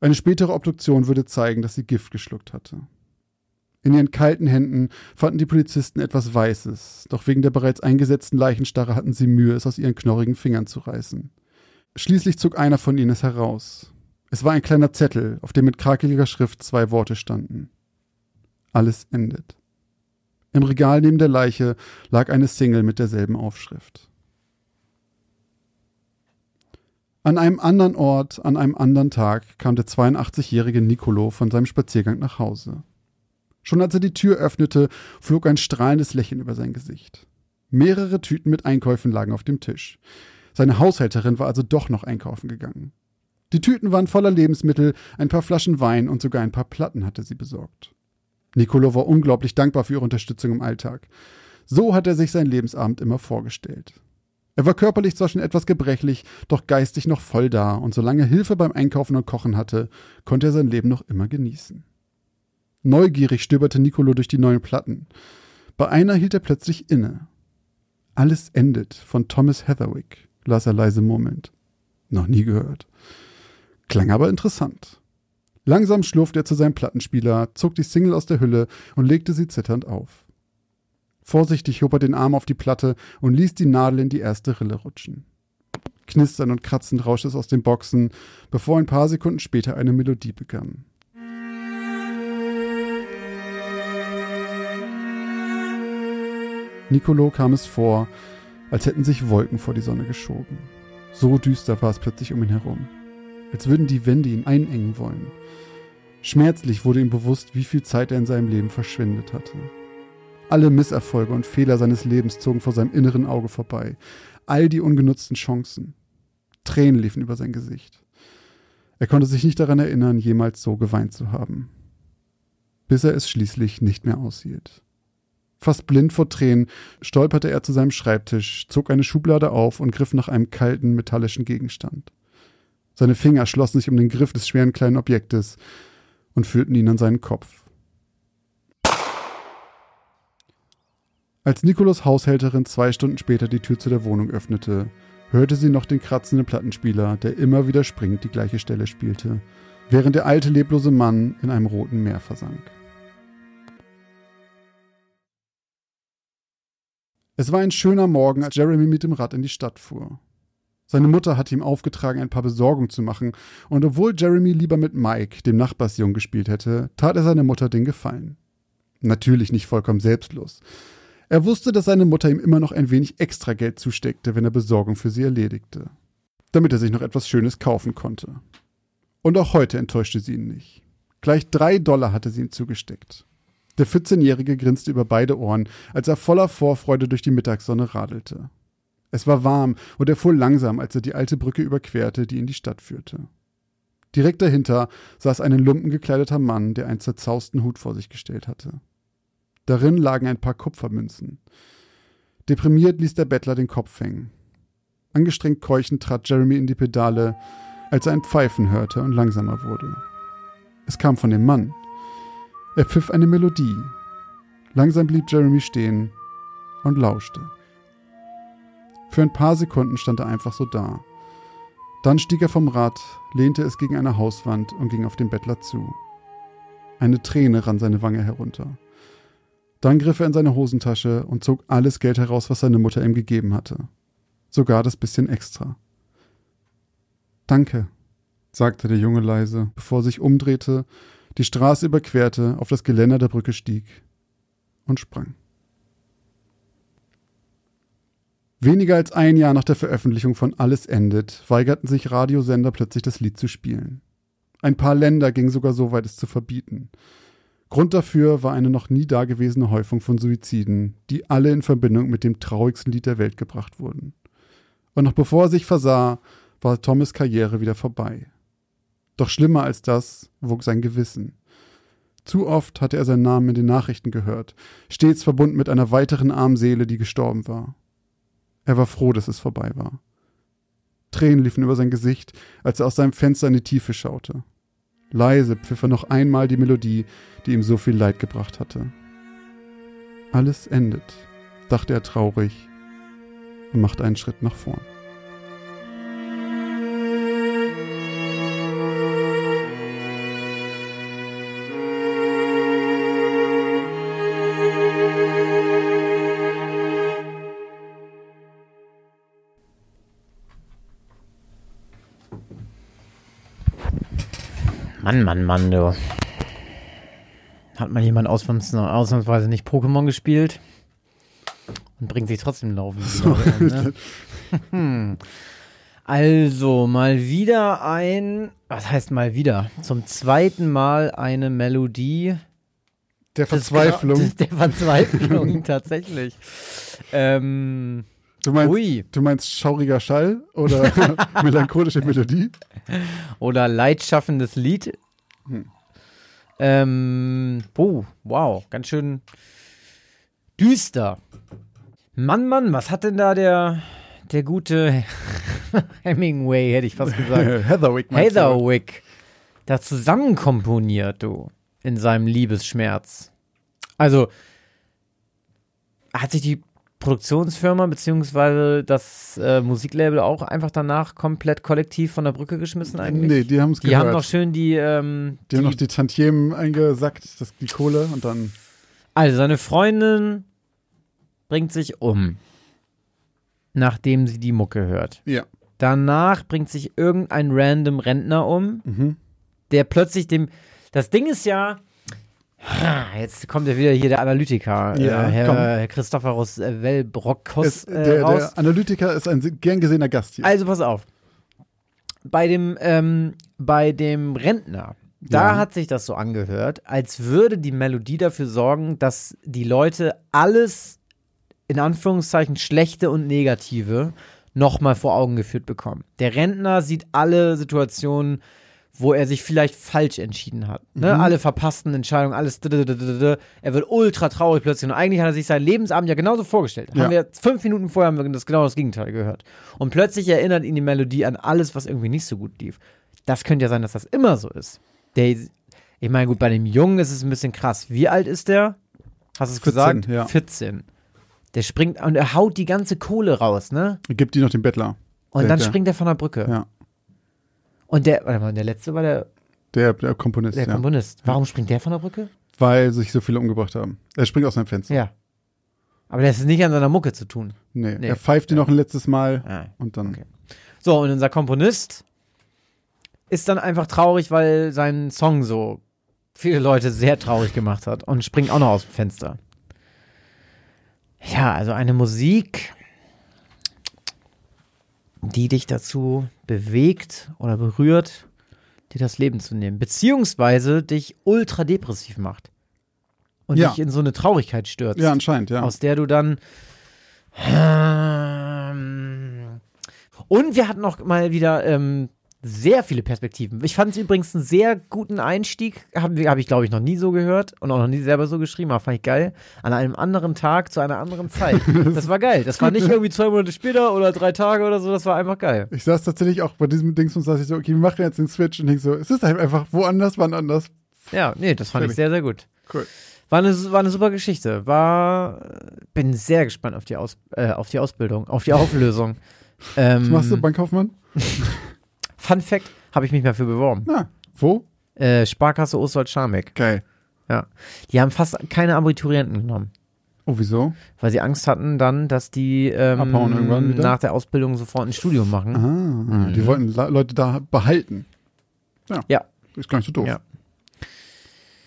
Eine spätere Obduktion würde zeigen, dass sie Gift geschluckt hatte. In ihren kalten Händen fanden die Polizisten etwas Weißes, doch wegen der bereits eingesetzten Leichenstarre hatten sie Mühe, es aus ihren knorrigen Fingern zu reißen. Schließlich zog einer von ihnen es heraus. Es war ein kleiner Zettel, auf dem mit krakeliger Schrift zwei Worte standen. Alles endet. Im Regal neben der Leiche lag eine Single mit derselben Aufschrift. An einem anderen Ort, an einem anderen Tag kam der 82-jährige Nicolo von seinem Spaziergang nach Hause. Schon als er die Tür öffnete, flog ein strahlendes Lächeln über sein Gesicht. Mehrere Tüten mit Einkäufen lagen auf dem Tisch. Seine Haushälterin war also doch noch einkaufen gegangen. Die Tüten waren voller Lebensmittel, ein paar Flaschen Wein und sogar ein paar Platten hatte sie besorgt. Nicolo war unglaublich dankbar für ihre Unterstützung im Alltag. So hat er sich sein Lebensabend immer vorgestellt. Er war körperlich zwar schon etwas gebrechlich, doch geistig noch voll da, und solange Hilfe beim Einkaufen und Kochen hatte, konnte er sein Leben noch immer genießen. Neugierig stöberte Nicolo durch die neuen Platten. Bei einer hielt er plötzlich inne. Alles endet von Thomas Heatherwick, las er leise murmelnd. Noch nie gehört. Klang aber interessant. Langsam schlurfte er zu seinem Plattenspieler, zog die Single aus der Hülle und legte sie zitternd auf. Vorsichtig hob er den Arm auf die Platte und ließ die Nadel in die erste Rille rutschen. Knistern und kratzend rauschte es aus den Boxen, bevor ein paar Sekunden später eine Melodie begann. Nicolo kam es vor, als hätten sich Wolken vor die Sonne geschoben. So düster war es plötzlich um ihn herum, als würden die Wände ihn einengen wollen. Schmerzlich wurde ihm bewusst, wie viel Zeit er in seinem Leben verschwendet hatte. Alle Misserfolge und Fehler seines Lebens zogen vor seinem inneren Auge vorbei. All die ungenutzten Chancen. Tränen liefen über sein Gesicht. Er konnte sich nicht daran erinnern, jemals so geweint zu haben. Bis er es schließlich nicht mehr aushielt. Fast blind vor Tränen stolperte er zu seinem Schreibtisch, zog eine Schublade auf und griff nach einem kalten, metallischen Gegenstand. Seine Finger schlossen sich um den Griff des schweren kleinen Objektes und führten ihn an seinen Kopf. Als Nikolos Haushälterin zwei Stunden später die Tür zu der Wohnung öffnete, hörte sie noch den kratzenden Plattenspieler, der immer wieder springend die gleiche Stelle spielte, während der alte leblose Mann in einem roten Meer versank. Es war ein schöner Morgen, als Jeremy mit dem Rad in die Stadt fuhr. Seine Mutter hatte ihm aufgetragen, ein paar Besorgungen zu machen, und obwohl Jeremy lieber mit Mike, dem Nachbarsjungen, gespielt hätte, tat er seiner Mutter den Gefallen. Natürlich nicht vollkommen selbstlos. Er wusste, dass seine Mutter ihm immer noch ein wenig extra Geld zusteckte, wenn er Besorgung für sie erledigte. Damit er sich noch etwas Schönes kaufen konnte. Und auch heute enttäuschte sie ihn nicht. Gleich drei Dollar hatte sie ihm zugesteckt. Der 14-Jährige grinste über beide Ohren, als er voller Vorfreude durch die Mittagssonne radelte. Es war warm und er fuhr langsam, als er die alte Brücke überquerte, die in die Stadt führte. Direkt dahinter saß ein in Lumpen gekleideter Mann, der einen zerzausten Hut vor sich gestellt hatte. Darin lagen ein paar Kupfermünzen. Deprimiert ließ der Bettler den Kopf hängen. Angestrengt keuchend trat Jeremy in die Pedale, als er ein Pfeifen hörte und langsamer wurde. Es kam von dem Mann. Er pfiff eine Melodie. Langsam blieb Jeremy stehen und lauschte. Für ein paar Sekunden stand er einfach so da. Dann stieg er vom Rad, lehnte es gegen eine Hauswand und ging auf den Bettler zu. Eine Träne rann seine Wange herunter. Dann griff er in seine Hosentasche und zog alles Geld heraus, was seine Mutter ihm gegeben hatte. Sogar das bisschen extra. Danke, sagte der Junge leise, bevor er sich umdrehte, die Straße überquerte, auf das Geländer der Brücke stieg und sprang. Weniger als ein Jahr nach der Veröffentlichung von Alles endet, weigerten sich Radiosender plötzlich das Lied zu spielen. Ein paar Länder gingen sogar so weit, es zu verbieten. Grund dafür war eine noch nie dagewesene Häufung von Suiziden, die alle in Verbindung mit dem traurigsten Lied der Welt gebracht wurden. Und noch bevor er sich versah, war Thomas Karriere wieder vorbei. Doch schlimmer als das wog sein Gewissen. Zu oft hatte er seinen Namen in den Nachrichten gehört, stets verbunden mit einer weiteren armen Seele, die gestorben war. Er war froh, dass es vorbei war. Tränen liefen über sein Gesicht, als er aus seinem Fenster in die Tiefe schaute. Leise pfiff er noch einmal die Melodie, die ihm so viel Leid gebracht hatte. Alles endet, dachte er traurig und machte einen Schritt nach vorn. Mann, Mann, Mann, du. Hat mal jemand ausnahmsweise nicht Pokémon gespielt und bringt sich trotzdem laufen. So. Ne? also, mal wieder ein, was heißt mal wieder? Zum zweiten Mal eine Melodie. Der Verzweiflung. (laughs) Des, der Verzweiflung, tatsächlich. Ähm, Du meinst, Ui. du meinst schauriger Schall oder (laughs) melancholische Melodie? Oder leidschaffendes Lied. Hm. Ähm, oh, wow, ganz schön düster. Mann, Mann, was hat denn da der, der gute (laughs) Hemingway, hätte ich fast gesagt. (laughs) Heatherwick. Heatherwick. Da zusammenkomponiert, du, in seinem Liebesschmerz. Also, hat sich die Produktionsfirma beziehungsweise das äh, Musiklabel auch einfach danach komplett kollektiv von der Brücke geschmissen eigentlich? Nee, die haben es Die haben noch schön die ähm, Die, die haben noch die Tantiemen eingesackt, das, die Kohle und dann Also seine Freundin bringt sich um, nachdem sie die Mucke hört. Ja. Danach bringt sich irgendein random Rentner um, mhm. der plötzlich dem Das Ding ist ja, Jetzt kommt ja wieder hier der Analytiker, äh, ja, äh, Herr, Herr Christophorus äh, Wellbrockos. Äh, der, der, Analytiker ist ein gern gesehener Gast hier. Also pass auf. Bei dem, ähm, bei dem Rentner Da ja. hat sich das so angehört, als würde die Melodie dafür sorgen, dass die Leute alles in Anführungszeichen schlechte und negative nochmal vor Augen geführt bekommen. Der Rentner sieht alle Situationen, wo er sich vielleicht falsch entschieden hat. Ne? Mhm. Alle verpassten Entscheidungen, alles. Er wird ultra traurig plötzlich. Und eigentlich hat er sich seinen Lebensabend ja genauso vorgestellt. Ja. Haben wir fünf Minuten vorher haben wir das genau das Gegenteil gehört. Und plötzlich erinnert ihn die Melodie an alles, was irgendwie nicht so gut lief. Das könnte ja sein, dass das immer so ist. Der, ich meine, gut, bei dem Jungen ist es ein bisschen krass. Wie alt ist der? Hast du es gesagt? Ja. 14. Der springt und er haut die ganze Kohle raus, ne? Er gibt die noch dem Bettler. Und der, dann springt er von der Brücke. Ja. Und der, warte mal, der letzte war der. Der, der Komponist. Der ja. Komponist. Warum springt der von der Brücke? Weil sich so viele umgebracht haben. Er springt aus seinem Fenster. Ja. Aber das ist nicht an seiner Mucke zu tun. Nee, nee. er pfeift die noch ein letztes Mal ah, und dann. Okay. So, und unser Komponist ist dann einfach traurig, weil sein Song so viele Leute sehr traurig gemacht hat und springt auch noch aus dem Fenster. Ja, also eine Musik, die dich dazu bewegt oder berührt, dir das Leben zu nehmen, beziehungsweise dich ultra depressiv macht und ja. dich in so eine Traurigkeit stürzt. Ja, anscheinend, ja. Aus der du dann ähm, und wir hatten noch mal wieder ähm, sehr viele Perspektiven. Ich fand es übrigens einen sehr guten Einstieg. Habe hab ich, glaube ich, noch nie so gehört und auch noch nie selber so geschrieben, aber fand ich geil. An einem anderen Tag zu einer anderen Zeit. (laughs) Das war geil. Das war nicht (laughs) irgendwie zwei Monate später oder drei Tage oder so, das war einfach geil. Ich saß tatsächlich auch bei diesem Dings und saß ich so, okay, wir machen jetzt den Switch und ich so, es ist halt einfach woanders, wann anders. Ja, nee, das fand Fertig. ich sehr, sehr gut. Cool. War eine, war eine super Geschichte. War, bin sehr gespannt auf die, Aus, äh, auf die Ausbildung, auf die Auflösung. ähm, Was machst du, Bankkaufmann? (laughs) Fun Fact, habe ich mich mal für beworben. Na, wo? Äh, Sparkasse Ostwald-Scharmbeck. Geil. Ja. Die haben fast keine Abiturienten genommen. Oh, wieso? Weil sie Angst hatten dann, dass die ähm, nach der Ausbildung sofort ein Studium machen. Ah, mhm. die wollten Leute da behalten. Ja. ja. Ist gar nicht so doof. Ja.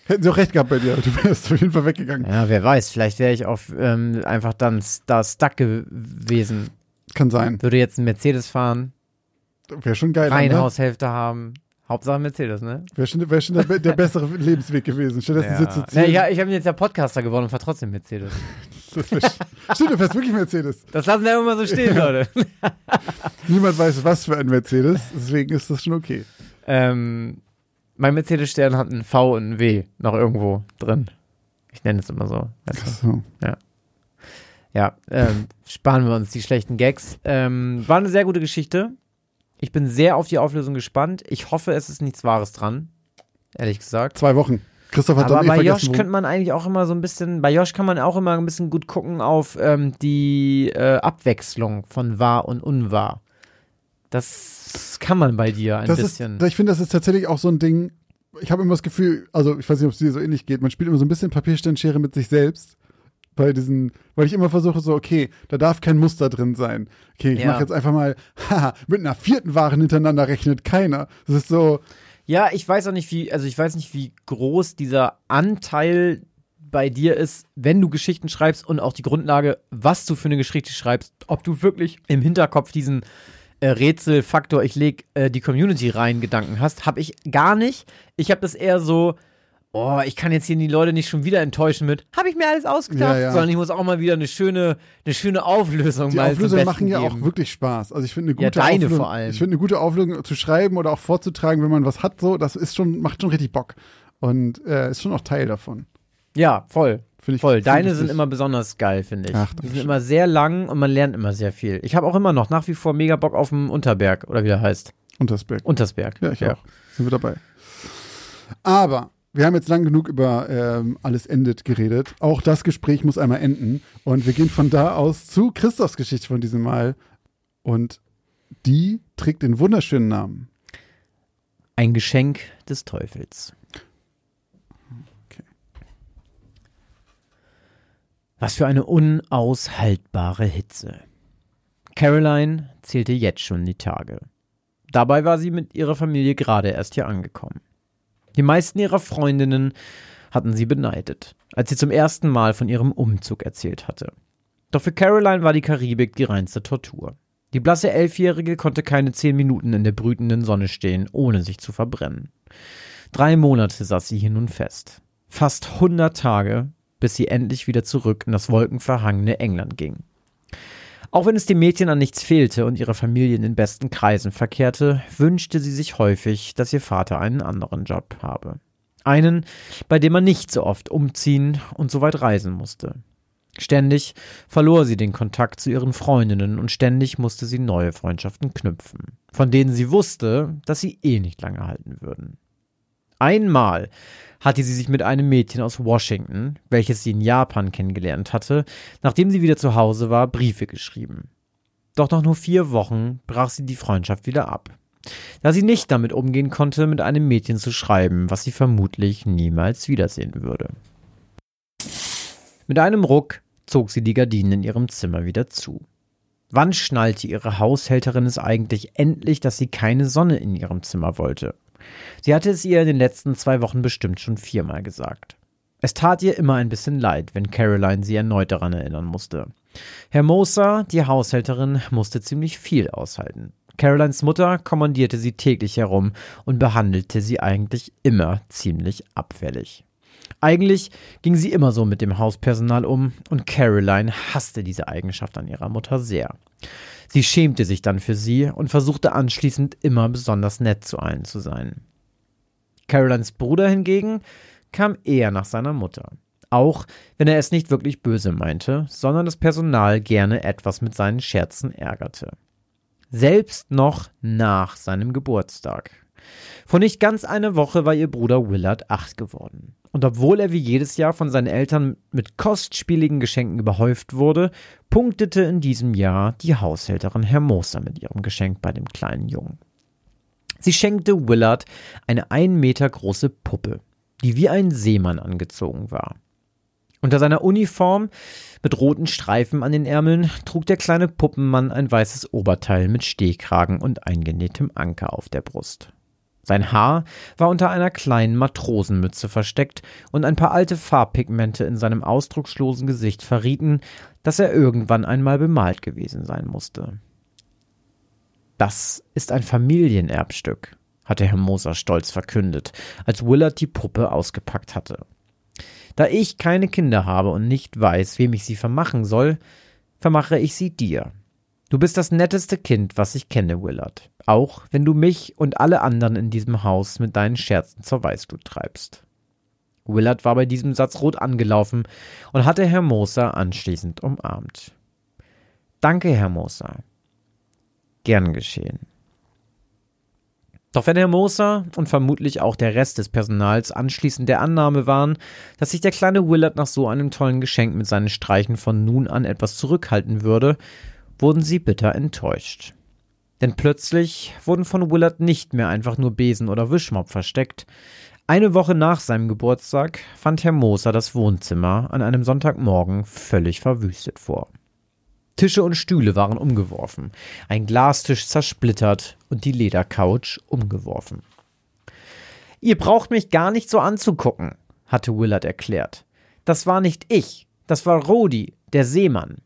Hätten sie auch recht gehabt bei dir, du wärst auf jeden Fall weggegangen. Ja, wer weiß, vielleicht wäre ich auf ähm, einfach dann da stuck gewesen. Kann sein. Würde jetzt ein Mercedes fahren, Wäre schon geil. Reihenhaushälfte ne? haben. Hauptsache Mercedes, ne? Wäre schon, wär schon der, der, bessere (laughs) Lebensweg gewesen. Stattdessen ja. sitzt du ja, ich habe jetzt ja Podcaster geworden und fahre trotzdem Mercedes. (laughs) Stimmt, du fährst wirklich Mercedes. Das lassen wir immer so stehen, Leute. (laughs) Niemand weiß, was für ein Mercedes, deswegen ist das schon okay. Ähm, mein Mercedes-Stern hat ein V und ein W noch irgendwo drin. Ich nenne es immer so. Ach so. Ja. Ja, ähm, sparen wir uns die schlechten Gags. Ähm, war eine sehr gute Geschichte. Ich bin sehr auf die Auflösung gespannt. Ich hoffe, es ist nichts Wahres dran. Ehrlich gesagt. Zwei Wochen. Christoph hat Aber eh bei Josh könnte man eigentlich auch immer so ein bisschen, bei Josh kann man auch immer ein bisschen gut gucken auf ähm, die äh, Abwechslung von wahr und unwahr. Das kann man bei dir ein das bisschen. Ist, ich finde, das ist tatsächlich auch so ein Ding. Ich habe immer das Gefühl, also ich weiß nicht, ob es dir so ähnlich geht, man spielt immer so ein bisschen Papiersteinschere mit sich selbst bei diesen, weil ich immer versuche so, okay, da darf kein Muster drin sein. Okay, ich ja. mache jetzt einfach mal, haha, mit einer vierten Waren hintereinander rechnet keiner. Das ist so. Ja, ich weiß auch nicht, wie, also ich weiß nicht, wie groß dieser Anteil bei dir ist, wenn du Geschichten schreibst und auch die Grundlage, was du für eine Geschichte schreibst, ob du wirklich im Hinterkopf diesen äh, Rätselfaktor, ich leg äh, die Community rein, Gedanken hast, habe ich gar nicht. Ich habe das eher so, oh, ich kann jetzt hier die Leute nicht schon wieder enttäuschen mit, habe ich mir alles ausgedacht, ja, ja. sondern ich muss auch mal wieder eine schöne, eine schöne Auflösung Die Auflösungen machen ja auch wirklich Spaß. Also ich finde eine gute ja, deine Auflösung, vor allem. Ich finde eine gute Auflösung zu schreiben oder auch vorzutragen, wenn man was hat, so, das ist schon, macht schon richtig Bock. Und äh, ist schon auch Teil davon. Ja, voll. Ich, voll. Deine sind immer besonders geil, finde ich. Ach, Die sind immer sehr lang und man lernt immer sehr viel. Ich habe auch immer noch nach wie vor mega Bock auf dem Unterberg, oder wie der heißt. Untersberg. Untersberg. Ja, ich ja. auch. Sind wir dabei. Aber wir haben jetzt lang genug über ähm, alles endet geredet. Auch das Gespräch muss einmal enden. Und wir gehen von da aus zu Christophs Geschichte von diesem Mal. Und die trägt den wunderschönen Namen. Ein Geschenk des Teufels. Okay. Was für eine unaushaltbare Hitze. Caroline zählte jetzt schon die Tage. Dabei war sie mit ihrer Familie gerade erst hier angekommen. Die meisten ihrer Freundinnen hatten sie beneidet, als sie zum ersten Mal von ihrem Umzug erzählt hatte. Doch für Caroline war die Karibik die reinste Tortur. Die blasse Elfjährige konnte keine zehn Minuten in der brütenden Sonne stehen, ohne sich zu verbrennen. Drei Monate saß sie hier nun fest. Fast hundert Tage, bis sie endlich wieder zurück in das wolkenverhangene England ging. Auch wenn es dem Mädchen an nichts fehlte und ihre Familie in den besten Kreisen verkehrte, wünschte sie sich häufig, dass ihr Vater einen anderen Job habe. Einen, bei dem man nicht so oft umziehen und so weit reisen musste. Ständig verlor sie den Kontakt zu ihren Freundinnen und ständig musste sie neue Freundschaften knüpfen, von denen sie wusste, dass sie eh nicht lange halten würden. Einmal hatte sie sich mit einem Mädchen aus Washington, welches sie in Japan kennengelernt hatte, nachdem sie wieder zu Hause war, Briefe geschrieben. Doch nach nur vier Wochen brach sie die Freundschaft wieder ab, da sie nicht damit umgehen konnte, mit einem Mädchen zu schreiben, was sie vermutlich niemals wiedersehen würde. Mit einem Ruck zog sie die Gardinen in ihrem Zimmer wieder zu. Wann schnallte ihre Haushälterin es eigentlich endlich, dass sie keine Sonne in ihrem Zimmer wollte? Sie hatte es ihr in den letzten zwei Wochen bestimmt schon viermal gesagt. Es tat ihr immer ein bisschen leid, wenn Caroline sie erneut daran erinnern musste. Hermosa, die Haushälterin, musste ziemlich viel aushalten. Carolines Mutter kommandierte sie täglich herum und behandelte sie eigentlich immer ziemlich abfällig. Eigentlich ging sie immer so mit dem Hauspersonal um und Caroline hasste diese Eigenschaft an ihrer Mutter sehr. Sie schämte sich dann für sie und versuchte anschließend immer besonders nett zu allen zu sein. Carolines Bruder hingegen kam eher nach seiner Mutter. Auch wenn er es nicht wirklich böse meinte, sondern das Personal gerne etwas mit seinen Scherzen ärgerte. Selbst noch nach seinem Geburtstag. Vor nicht ganz einer Woche war ihr Bruder Willard acht geworden. Und obwohl er wie jedes Jahr von seinen Eltern mit kostspieligen Geschenken überhäuft wurde, punktete in diesem Jahr die Haushälterin Hermosa mit ihrem Geschenk bei dem kleinen Jungen. Sie schenkte Willard eine ein Meter große Puppe, die wie ein Seemann angezogen war. Unter seiner Uniform mit roten Streifen an den Ärmeln trug der kleine Puppenmann ein weißes Oberteil mit Stehkragen und eingenähtem Anker auf der Brust. Sein Haar war unter einer kleinen Matrosenmütze versteckt und ein paar alte Farbpigmente in seinem ausdruckslosen Gesicht verrieten, dass er irgendwann einmal bemalt gewesen sein musste. Das ist ein Familienerbstück, hatte Herr Moser stolz verkündet, als Willard die Puppe ausgepackt hatte. Da ich keine Kinder habe und nicht weiß, wem ich sie vermachen soll, vermache ich sie dir. Du bist das netteste Kind, was ich kenne, Willard. Auch wenn du mich und alle anderen in diesem Haus mit deinen Scherzen zur Weißglut treibst. Willard war bei diesem Satz rot angelaufen und hatte Herr Moser anschließend umarmt. Danke, Herr Moser. Gern geschehen. Doch wenn Herr Moser und vermutlich auch der Rest des Personals anschließend der Annahme waren, dass sich der kleine Willard nach so einem tollen Geschenk mit seinen Streichen von nun an etwas zurückhalten würde, wurden sie bitter enttäuscht. Denn plötzlich wurden von Willard nicht mehr einfach nur Besen oder Wischmopp versteckt. Eine Woche nach seinem Geburtstag fand Herr Moser das Wohnzimmer an einem Sonntagmorgen völlig verwüstet vor. Tische und Stühle waren umgeworfen, ein Glastisch zersplittert und die Ledercouch umgeworfen. Ihr braucht mich gar nicht so anzugucken, hatte Willard erklärt. Das war nicht ich, das war Rodi, der Seemann.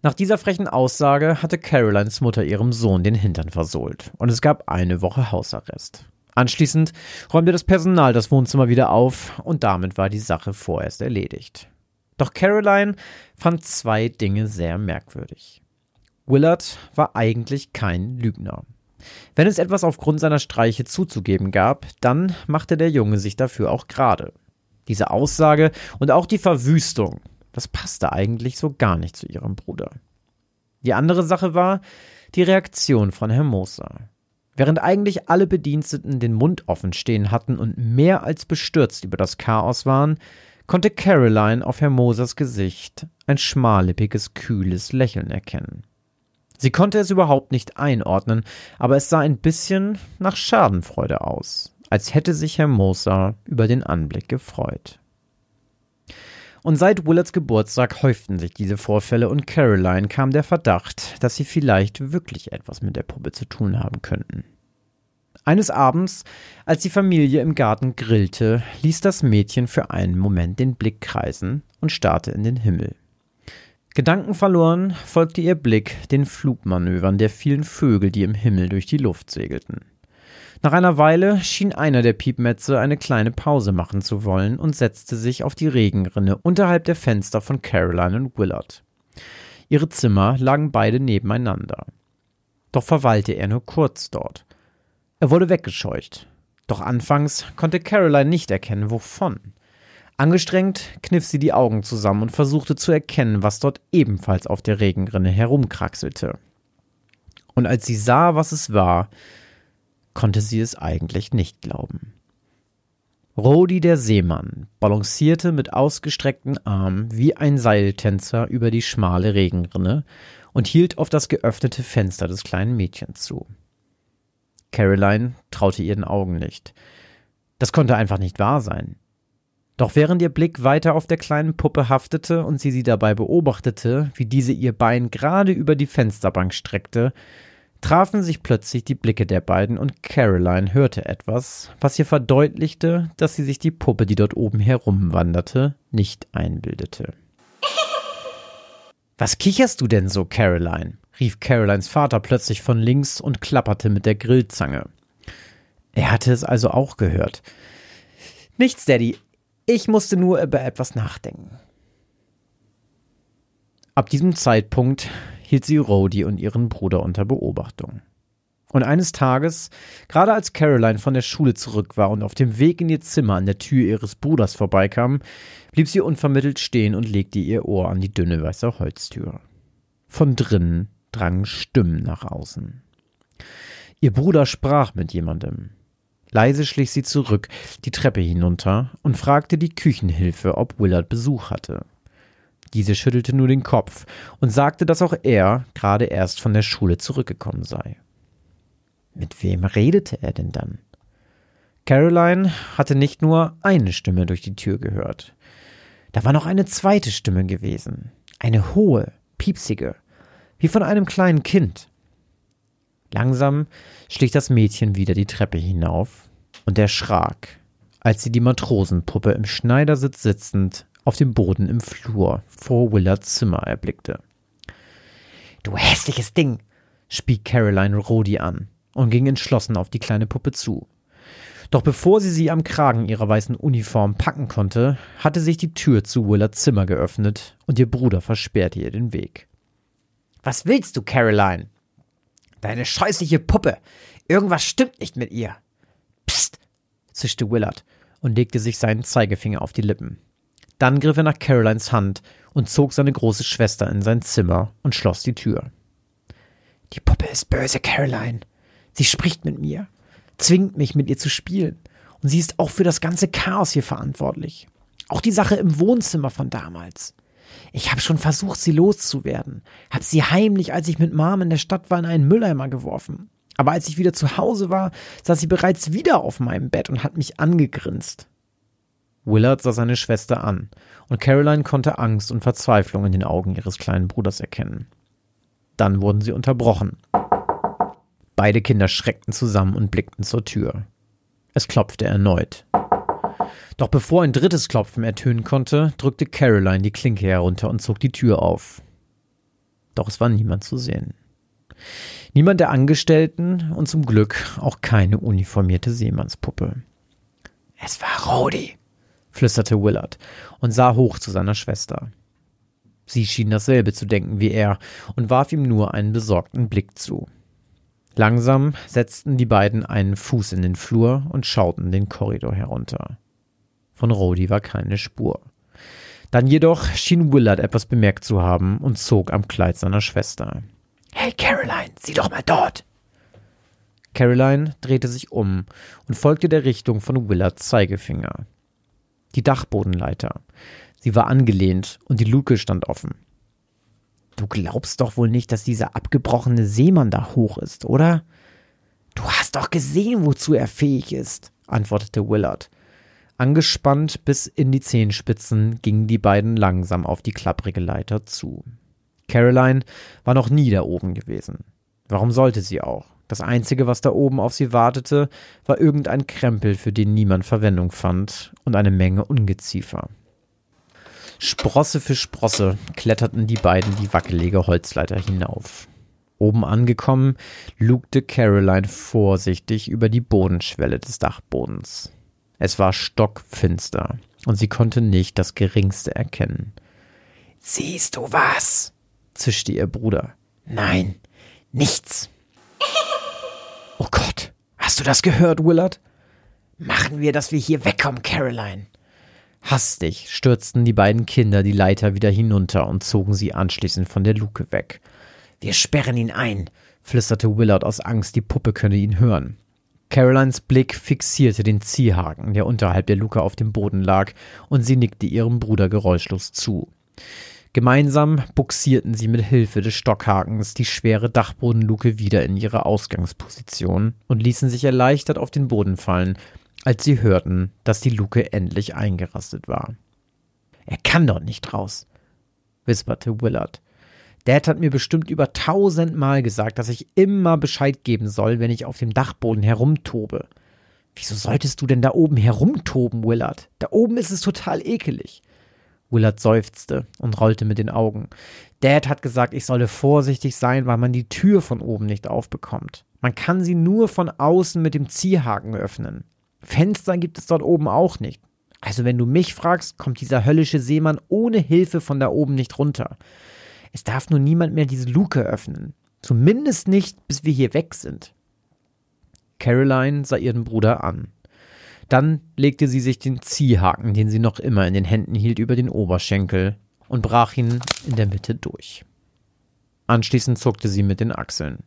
Nach dieser frechen Aussage hatte Carolines Mutter ihrem Sohn den Hintern versohlt und es gab eine Woche Hausarrest. Anschließend räumte das Personal das Wohnzimmer wieder auf und damit war die Sache vorerst erledigt. Doch Caroline fand zwei Dinge sehr merkwürdig. Willard war eigentlich kein Lügner. Wenn es etwas aufgrund seiner Streiche zuzugeben gab, dann machte der Junge sich dafür auch gerade. Diese Aussage und auch die Verwüstung das passte eigentlich so gar nicht zu ihrem Bruder. Die andere Sache war die Reaktion von Hermosa. Während eigentlich alle Bediensteten den Mund offen stehen hatten und mehr als bestürzt über das Chaos waren, konnte Caroline auf Hermosas Gesicht ein schmallippiges, kühles Lächeln erkennen. Sie konnte es überhaupt nicht einordnen, aber es sah ein bisschen nach Schadenfreude aus, als hätte sich Hermosa über den Anblick gefreut. Und seit Willards Geburtstag häuften sich diese Vorfälle und Caroline kam der Verdacht, dass sie vielleicht wirklich etwas mit der Puppe zu tun haben könnten. Eines Abends, als die Familie im Garten grillte, ließ das Mädchen für einen Moment den Blick kreisen und starrte in den Himmel. Gedankenverloren folgte ihr Blick den Flugmanövern der vielen Vögel, die im Himmel durch die Luft segelten. Nach einer Weile schien einer der Piepmetze eine kleine Pause machen zu wollen und setzte sich auf die Regenrinne unterhalb der Fenster von Caroline und Willard. Ihre Zimmer lagen beide nebeneinander. Doch verweilte er nur kurz dort. Er wurde weggescheucht. Doch anfangs konnte Caroline nicht erkennen, wovon. Angestrengt kniff sie die Augen zusammen und versuchte zu erkennen, was dort ebenfalls auf der Regenrinne herumkraxelte. Und als sie sah, was es war, konnte sie es eigentlich nicht glauben. Rodi der Seemann balancierte mit ausgestreckten Armen wie ein Seiltänzer über die schmale Regenrinne und hielt auf das geöffnete Fenster des kleinen Mädchens zu. Caroline traute ihren Augen nicht. Das konnte einfach nicht wahr sein. Doch während ihr Blick weiter auf der kleinen Puppe haftete und sie sie dabei beobachtete, wie diese ihr Bein gerade über die Fensterbank streckte, trafen sich plötzlich die Blicke der beiden und Caroline hörte etwas, was ihr verdeutlichte, dass sie sich die Puppe, die dort oben herumwanderte, nicht einbildete. (laughs) Was kicherst du denn so, Caroline? rief Carolines Vater plötzlich von links und klapperte mit der Grillzange. Er hatte es also auch gehört. Nichts, Daddy. Ich musste nur über etwas nachdenken. Ab diesem Zeitpunkt hielt sie Rhodey und ihren Bruder unter Beobachtung. Und eines Tages, gerade als Caroline von der Schule zurück war und auf dem Weg in ihr Zimmer an der Tür ihres Bruders vorbeikam, blieb sie unvermittelt stehen und legte ihr Ohr an die dünne weiße Holztür. Von drinnen drangen Stimmen nach außen. Ihr Bruder sprach mit jemandem. Leise schlich sie zurück, die Treppe hinunter und fragte die Küchenhilfe, ob Willard Besuch hatte. Diese schüttelte nur den Kopf und sagte, dass auch er gerade erst von der Schule zurückgekommen sei. Mit wem redete er denn dann? Caroline hatte nicht nur eine Stimme durch die Tür gehört. Da war noch eine zweite Stimme gewesen. Eine hohe, piepsige, wie von einem kleinen Kind. Langsam schlich das Mädchen wieder die Treppe hinauf und erschrak, als sie die Matrosenpuppe im Schneidersitz sitzend auf dem Boden im Flur vor Willards Zimmer erblickte. Du hässliches Ding, spie Caroline Rodi an und ging entschlossen auf die kleine Puppe zu. Doch bevor sie sie am Kragen ihrer weißen Uniform packen konnte, hatte sich die Tür zu Willards Zimmer geöffnet und ihr Bruder versperrte ihr den Weg. Was willst du, Caroline? Deine scheußliche Puppe. Irgendwas stimmt nicht mit ihr. Psst, zischte Willard und legte sich seinen Zeigefinger auf die Lippen. Dann griff er nach Carolines Hand und zog seine große Schwester in sein Zimmer und schloss die Tür. Die Puppe ist böse, Caroline. Sie spricht mit mir, zwingt mich, mit ihr zu spielen. Und sie ist auch für das ganze Chaos hier verantwortlich. Auch die Sache im Wohnzimmer von damals. Ich habe schon versucht, sie loszuwerden. Hab sie heimlich, als ich mit Mom in der Stadt war, in einen Mülleimer geworfen. Aber als ich wieder zu Hause war, saß sie bereits wieder auf meinem Bett und hat mich angegrinst. Willard sah seine Schwester an, und Caroline konnte Angst und Verzweiflung in den Augen ihres kleinen Bruders erkennen. Dann wurden sie unterbrochen. Beide Kinder schreckten zusammen und blickten zur Tür. Es klopfte erneut. Doch bevor ein drittes Klopfen ertönen konnte, drückte Caroline die Klinke herunter und zog die Tür auf. Doch es war niemand zu sehen. Niemand der Angestellten und zum Glück auch keine uniformierte Seemannspuppe. Es war Rodi, flüsterte Willard und sah hoch zu seiner Schwester. Sie schien dasselbe zu denken wie er und warf ihm nur einen besorgten Blick zu. Langsam setzten die beiden einen Fuß in den Flur und schauten den Korridor herunter. Von Rodi war keine Spur. Dann jedoch schien Willard etwas bemerkt zu haben und zog am Kleid seiner Schwester. Hey Caroline, sieh doch mal dort! Caroline drehte sich um und folgte der Richtung von Willards Zeigefinger die Dachbodenleiter. Sie war angelehnt und die Luke stand offen. Du glaubst doch wohl nicht, dass dieser abgebrochene Seemann da hoch ist, oder? Du hast doch gesehen, wozu er fähig ist, antwortete Willard. Angespannt bis in die Zehenspitzen gingen die beiden langsam auf die klapprige Leiter zu. Caroline war noch nie da oben gewesen. Warum sollte sie auch? Das Einzige, was da oben auf sie wartete, war irgendein Krempel, für den niemand Verwendung fand, und eine Menge Ungeziefer. Sprosse für Sprosse kletterten die beiden die wackelige Holzleiter hinauf. Oben angekommen, lugte Caroline vorsichtig über die Bodenschwelle des Dachbodens. Es war stockfinster und sie konnte nicht das geringste erkennen. Siehst du was? zischte ihr Bruder. Nein, nichts. Oh Gott, hast du das gehört, Willard? Machen wir, dass wir hier wegkommen, Caroline. Hastig stürzten die beiden Kinder die Leiter wieder hinunter und zogen sie anschließend von der Luke weg. Wir sperren ihn ein, flüsterte Willard aus Angst, die Puppe könne ihn hören. Carolines Blick fixierte den Ziehhaken, der unterhalb der Luke auf dem Boden lag, und sie nickte ihrem Bruder geräuschlos zu. Gemeinsam buxierten sie mit Hilfe des Stockhakens die schwere Dachbodenluke wieder in ihre Ausgangsposition und ließen sich erleichtert auf den Boden fallen, als sie hörten, dass die Luke endlich eingerastet war. Er kann dort nicht raus, wisperte Willard. Dad hat mir bestimmt über tausendmal gesagt, dass ich immer Bescheid geben soll, wenn ich auf dem Dachboden herumtobe. Wieso solltest du denn da oben herumtoben, Willard? Da oben ist es total ekelig. Willard seufzte und rollte mit den Augen. Dad hat gesagt, ich solle vorsichtig sein, weil man die Tür von oben nicht aufbekommt. Man kann sie nur von außen mit dem Ziehhaken öffnen. Fenster gibt es dort oben auch nicht. Also wenn du mich fragst, kommt dieser höllische Seemann ohne Hilfe von da oben nicht runter. Es darf nur niemand mehr diese Luke öffnen. Zumindest nicht, bis wir hier weg sind. Caroline sah ihren Bruder an. Dann legte sie sich den Ziehhaken, den sie noch immer in den Händen hielt, über den Oberschenkel und brach ihn in der Mitte durch. Anschließend zuckte sie mit den Achseln.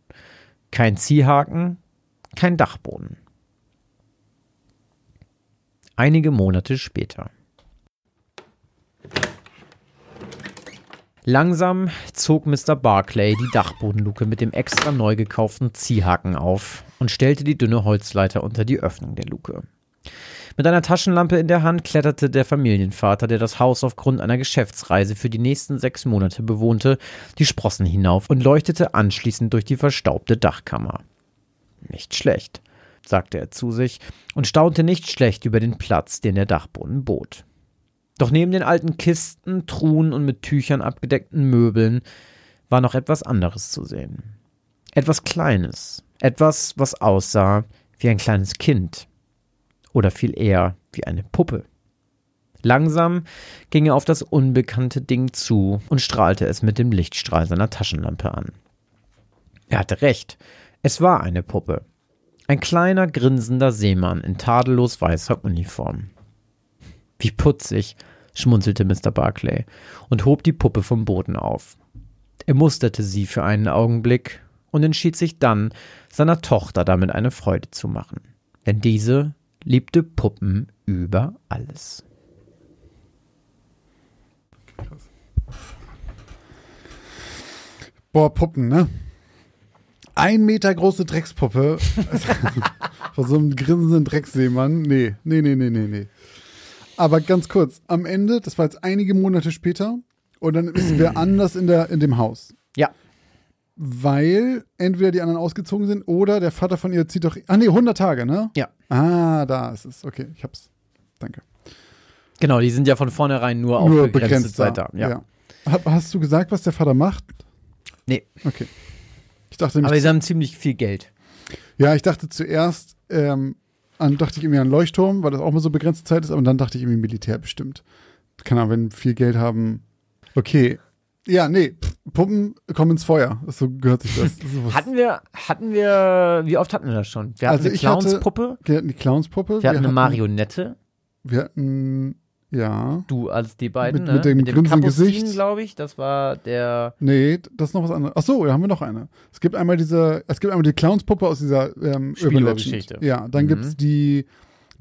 Kein Ziehhaken, kein Dachboden. Einige Monate später. Langsam zog Mr. Barclay die Dachbodenluke mit dem extra neu gekauften Ziehhaken auf und stellte die dünne Holzleiter unter die Öffnung der Luke. Mit einer Taschenlampe in der Hand kletterte der Familienvater, der das Haus aufgrund einer Geschäftsreise für die nächsten sechs Monate bewohnte, die Sprossen hinauf und leuchtete anschließend durch die verstaubte Dachkammer. Nicht schlecht sagte er zu sich und staunte nicht schlecht über den Platz, den der Dachboden bot. Doch neben den alten Kisten, Truhen und mit Tüchern abgedeckten Möbeln war noch etwas anderes zu sehen. Etwas Kleines, etwas, was aussah wie ein kleines Kind oder viel eher wie eine Puppe. Langsam ging er auf das unbekannte Ding zu und strahlte es mit dem Lichtstrahl seiner Taschenlampe an. Er hatte recht, es war eine Puppe, ein kleiner, grinsender Seemann in tadellos weißer Uniform. Wie putzig, schmunzelte Mr. Barclay und hob die Puppe vom Boden auf. Er musterte sie für einen Augenblick und entschied sich dann, seiner Tochter damit eine Freude zu machen. Denn diese liebte Puppen über alles. Boah, Puppen, ne? ein Meter große Dreckspuppe (laughs) von so einem grinsenden Dreckseemann. Nee, nee, nee, nee, nee, nee. Aber ganz kurz, am Ende, das war jetzt einige Monate später, und dann ist wer (clears throat) anders in, der, in dem Haus. Ja. Weil entweder die anderen ausgezogen sind oder der Vater von ihr zieht doch. Ah, nee, 100 Tage, ne? Ja. Ah, da ist es. Okay, ich hab's. Danke. Genau, die sind ja von vornherein nur, nur auf begrenzte Zeit da. Ja. ja. Hast du gesagt, was der Vater macht? Nee. Okay. Ich dachte Aber sie haben ziemlich viel Geld. Ja, ich dachte zuerst, ähm, an, dachte ich irgendwie an Leuchtturm, weil das auch mal so begrenzte Zeit ist, aber dann dachte ich irgendwie Militär bestimmt. Keine Ahnung, wenn viel Geld haben. Okay. Ja, nee, Pumpen kommen ins Feuer. So gehört sich das. hatten wir, hatten wir, wie oft hatten wir das schon? Wir hatten also eine Clownspuppe. Wir hatten die Clownspuppe. Wir, wir hatten eine Marionette. Wir hatten ja. Du als die beiden, mit, ne? mit dem, mit dem grinsenden Gesicht. glaube ich. Das war der. Nee, das ist noch was anderes. Ach so, da haben wir noch eine. Es gibt einmal diese, es gibt einmal die Clownspuppe aus dieser ähm, Geschichte. Ja, dann mhm. gibt es die,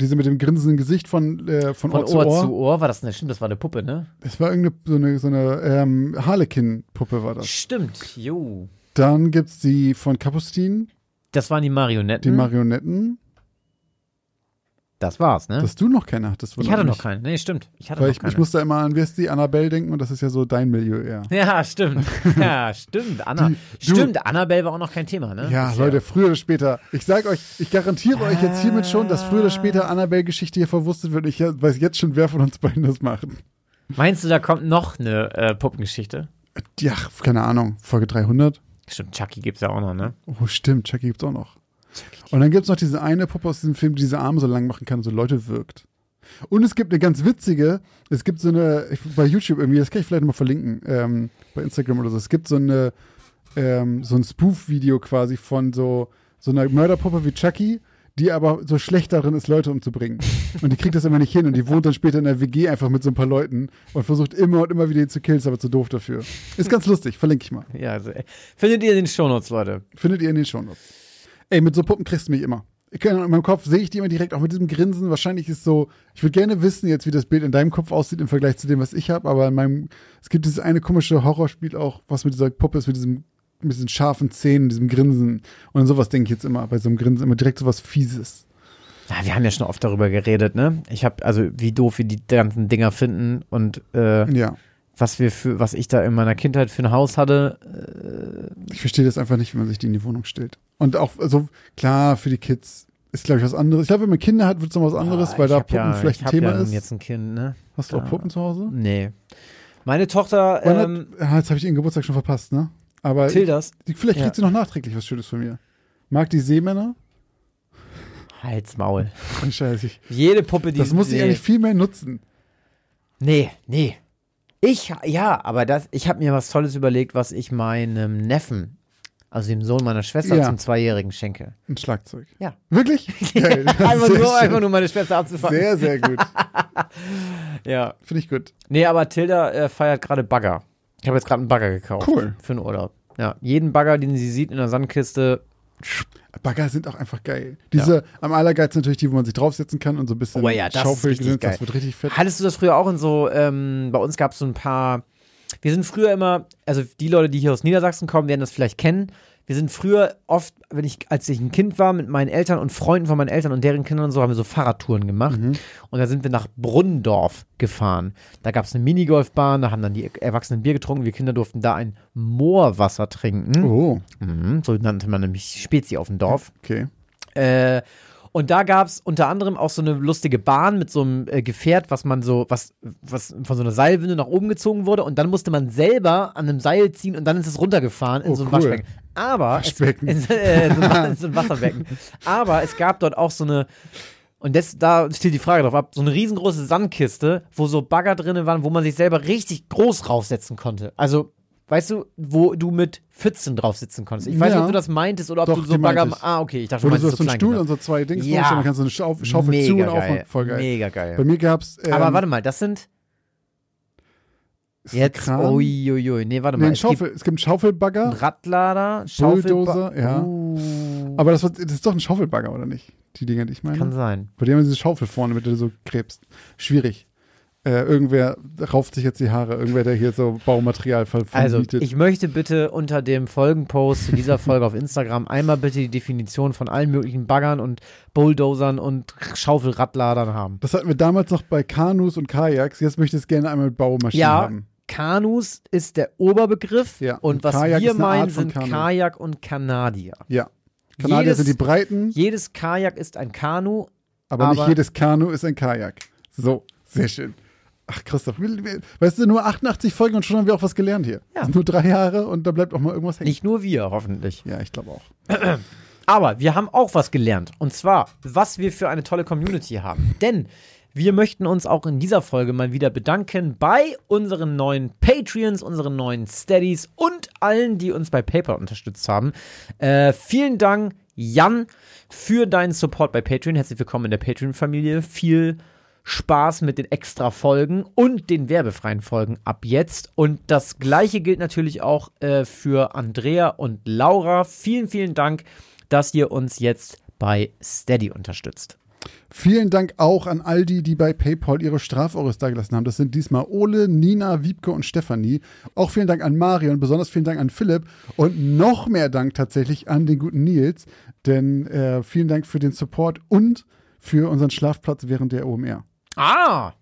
diese mit dem grinsenden Gesicht von, äh, von, von Ohr, Ohr, zu Ohr. zu Ohr. war das eine, stimmt, das war eine Puppe, ne? Das war irgendeine so eine, so eine ähm, Harlequin-Puppe war das. Stimmt, jo. Dann gibt es die von Kapustin. Das waren die Marionetten. Die Marionetten. Das war's, ne? Dass du noch keine hattest. Ich hatte noch keinen. Nee, stimmt. Ich hatte Weil noch ich, keine. Ich musste immer an, wie heißt die, Annabelle denken und das ist ja so dein Milieu eher. Ja, stimmt. (laughs) Ja, stimmt. Anna, die, stimmt, du, Annabelle war auch noch kein Thema, ne? Ja, Leute, ja. früher oder später. Ich sag euch, ich garantiere ah. euch jetzt hiermit schon, dass früher oder später Annabelle-Geschichte hier verwurstet wird. Ich weiß jetzt schon, wer von uns beiden das macht. Meinst du, da kommt noch eine äh, Puppengeschichte? Ja, keine Ahnung. Folge 300? Stimmt, Chucky gibt's ja auch noch, ne? Oh, stimmt, Chucky gibt's auch noch. Und dann gibt's noch diese eine Puppe aus diesem Film, die diese Arme so lang machen kann und so Leute wirkt. Und es gibt eine ganz witzige, es gibt so eine, bei YouTube irgendwie, das kann ich vielleicht mal verlinken, ähm, bei Instagram oder so, es gibt so eine, ähm, so ein Spoof-Video quasi von so, so einer Mörderpuppe wie Chucky, die aber so schlecht darin ist, Leute umzubringen. Und die kriegt das immer nicht hin und die wohnt dann später in der WG einfach mit so ein paar Leuten und versucht immer und immer wieder ihn zu killen, ist aber zu doof dafür. Ist ganz lustig, verlinke ich mal. Ja, also, findet ihr in den Shownotes, Leute. Findet ihr in den Shownotes. Ey, mit so Puppen kriegst du mich immer. Ich kann, in meinem Kopf sehe ich die immer direkt auch mit diesem Grinsen. Wahrscheinlich ist so, ich würde gerne wissen jetzt, wie das Bild in deinem Kopf aussieht im Vergleich zu dem, was ich habe, aber in meinem, es gibt dieses eine komische Horrorspiel auch, was mit dieser Puppe ist, mit diesem mit diesen scharfen Zähnen, diesem Grinsen. Und sowas denke ich jetzt immer, bei so einem Grinsen immer direkt so was Fieses. Ja, wir haben ja schon oft darüber geredet, ne? Ich habe, also wie doof wir die ganzen Dinger finden und äh, ja. Was wir für, was ich da in meiner Kindheit für ein Haus hatte. Äh, ich verstehe das einfach nicht, wenn man sich die in die Wohnung stellt. Und auch, also klar, für die Kids ist, glaube ich, was anderes. Ich glaube, wenn man Kinder hat, wird es noch was anderes, oh, weil da Puppen ja, vielleicht ein Thema ja ist. jetzt ein Kind, ne? Hast du da, auch Puppen zu Hause? Nee. Meine Tochter. Ähm, hat, jetzt habe ich ihren Geburtstag schon verpasst, ne? Aber Tildas. Ich, vielleicht kriegt ja. sie noch nachträglich was Schönes von mir. Mag die Seemänner? Halsmaul. Scheiße. Jede Puppe, die. Das muss ich eigentlich viel mehr nutzen. Nee, nee. Ich, ja, aber das, ich habe mir was Tolles überlegt, was ich meinem Neffen, also dem Sohn meiner Schwester, ja. zum Zweijährigen schenke. Ein Schlagzeug. Ja. Wirklich? (laughs) Geil. (laughs) einfach, nur, einfach nur meine Schwester abzufangen. Sehr, sehr gut. (laughs) ja. Finde ich gut. Nee, aber Tilda äh, feiert gerade Bagger. Ich habe jetzt gerade einen Bagger gekauft. Cool. Für einen Urlaub. Ja, jeden Bagger, den sie sieht in der Sandkiste, Bagger sind auch einfach geil. Diese ja. am allergeilsten natürlich die, wo man sich draufsetzen kann und so ein bisschen oh, ja, das Schaufel sind, das wird richtig fett. Hattest du das früher auch in so, ähm, bei uns gab es so ein paar, wir sind früher immer, also die Leute, die hier aus Niedersachsen kommen, werden das vielleicht kennen. Wir sind früher oft, wenn ich, als ich ein Kind war, mit meinen Eltern und Freunden von meinen Eltern und deren Kindern und so, haben wir so Fahrradtouren gemacht. Mhm. Und da sind wir nach Brunnendorf gefahren. Da gab es eine Minigolfbahn, da haben dann die Erwachsenen Bier getrunken. Wir Kinder durften da ein Moorwasser trinken. Oh. Mhm, so nannte man nämlich Spezi auf dem Dorf. Okay. Äh, und da gab es unter anderem auch so eine lustige Bahn mit so einem äh, Gefährt, was man so, was, was von so einer Seilwinde nach oben gezogen wurde. Und dann musste man selber an einem Seil ziehen und dann ist es runtergefahren in oh, so ein cool. Waschbecken. Aber Waschbecken. (laughs) Es, äh, so, ein, so ein (laughs) Wasserbecken. Aber es gab dort auch so eine und das, da steht die Frage drauf ab, so eine riesengroße Sandkiste, wo so Bagger drin waren, wo man sich selber richtig groß raufsetzen konnte. Also Weißt du, wo du mit Pfützen drauf sitzen konntest? Ich weiß nicht, ob du das meintest oder ob Doch, du so Bagger. Ah, okay, ich dachte schon, du hast so einen Stuhl und so zwei Dings ja. dann kannst du eine Schauf Schaufel Mega zu und geil. auf. Voll geil. Mega geil. Bei mir gab's. Ähm, Aber warte mal, das sind. Jetzt, uiuiui, nee, warte nee, mal. Es, Schaufel, gibt, es gibt einen Schaufelbagger. Radlader, Bulldozer, ja. Uh. Aber das, das, ist doch ein Schaufelbagger, oder nicht? Die Dinger, die ich meine. Kann sein. Bei dem haben diese Schaufel vorne, mit der du so krebst. Schwierig äh, irgendwer rauft sich jetzt die Haare, irgendwer, der hier so Baumaterial vermietet. Also, ich möchte bitte unter dem Folgenpost zu dieser Folge auf Instagram einmal bitte die Definition von allen möglichen Baggern und Bulldozern und Schaufelradladern haben. Das hatten wir damals noch bei Kanus und Kajaks, jetzt möchte ich es gerne einmal mit Baumaschinen ja, haben. Kanus ist der Oberbegriff ja, und, und was wir meinen sind Kanu. Kajak und Kanadier. Ja. Kanadier jedes, sind die breiten. Jedes Kajak ist ein Kanu. Aber, aber nicht jedes Kanu ist ein Kajak. So, sehr schön. Ach, Christoph, weißt du, nur 88 Folgen und schon haben wir auch was gelernt hier. Ja. nur drei Jahre und da bleibt auch mal irgendwas hängen. Nicht nur wir, hoffentlich. Ja, ich glaube auch. (clears throat) Aber wir haben auch was gelernt. Und zwar, was wir für eine tolle Community haben. Denn wir möchten uns auch in dieser Folge mal wieder bedanken bei unseren neuen Patreons, unseren neuen Steadies und allen, die uns bei PayPal unterstützt haben. Äh, vielen Dank, Jan, für deinen Support bei Patreon. Herzlich willkommen in der Patreon-Familie. Viel Spaß mit den extra Folgen und den werbefreien Folgen ab jetzt. Und das gleiche gilt natürlich auch äh, für Andrea und Laura. Vielen, vielen Dank, dass ihr uns jetzt bei Steady unterstützt. Vielen Dank auch an all die, die bei PayPal ihre Strafeures dagelassen haben. Das sind diesmal Ole, Nina, Wiebke und Stefanie. Auch vielen Dank an Marion, besonders vielen Dank an Philipp und noch mehr Dank tatsächlich an den guten Nils, denn äh, vielen Dank für den Support und für unseren Schlafplatz während der OMR. Ah,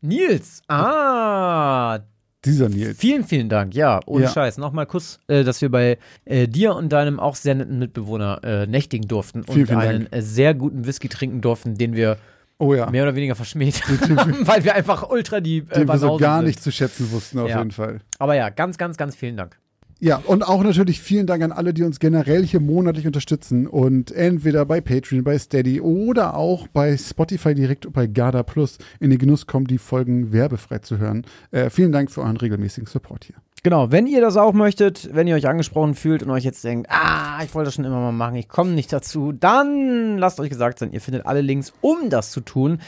Nils. Ah, dieser Nils. Vielen, vielen Dank. Ja, ohne ja. Scheiß. Nochmal Kuss, äh, dass wir bei äh, dir und deinem auch sehr netten Mitbewohner äh, nächtigen durften vielen, und vielen einen äh, sehr guten Whisky trinken durften, den wir oh, ja. mehr oder weniger verschmäht haben, (laughs) weil wir einfach ultra die äh, Den wir so gar sind. nicht zu schätzen wussten, auf ja. jeden Fall. Aber ja, ganz, ganz, ganz vielen Dank. Ja, und auch natürlich vielen Dank an alle, die uns generell hier monatlich unterstützen und entweder bei Patreon, bei Steady oder auch bei Spotify direkt bei Garda Plus in den Genuss kommen, die Folgen werbefrei zu hören. Äh, vielen Dank für euren regelmäßigen Support hier. Genau, wenn ihr das auch möchtet, wenn ihr euch angesprochen fühlt und euch jetzt denkt, ah, ich wollte das schon immer mal machen, ich komme nicht dazu, dann lasst euch gesagt sein, ihr findet alle Links, um das zu tun,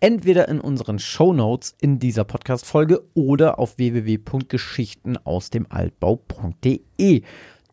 entweder in unseren Show Notes in dieser Podcast-Folge oder auf www.geschichtenausdemaltbau.de.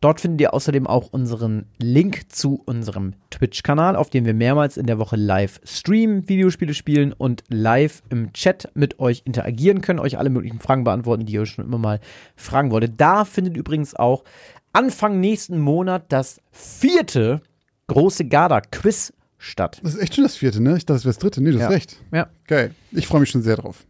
Dort findet ihr außerdem auch unseren Link zu unserem Twitch-Kanal, auf dem wir mehrmals in der Woche live streamen, Videospiele spielen und live im Chat mit euch interagieren können, euch alle möglichen Fragen beantworten, die ihr euch schon immer mal fragen wolltet. Da findet übrigens auch Anfang nächsten Monat das vierte große Garda-Quiz statt. Das ist echt schon das vierte, ne? Ich dachte, das wäre das dritte. Nee, du ja. hast recht. Ja. Geil. Ich freue mich schon sehr drauf.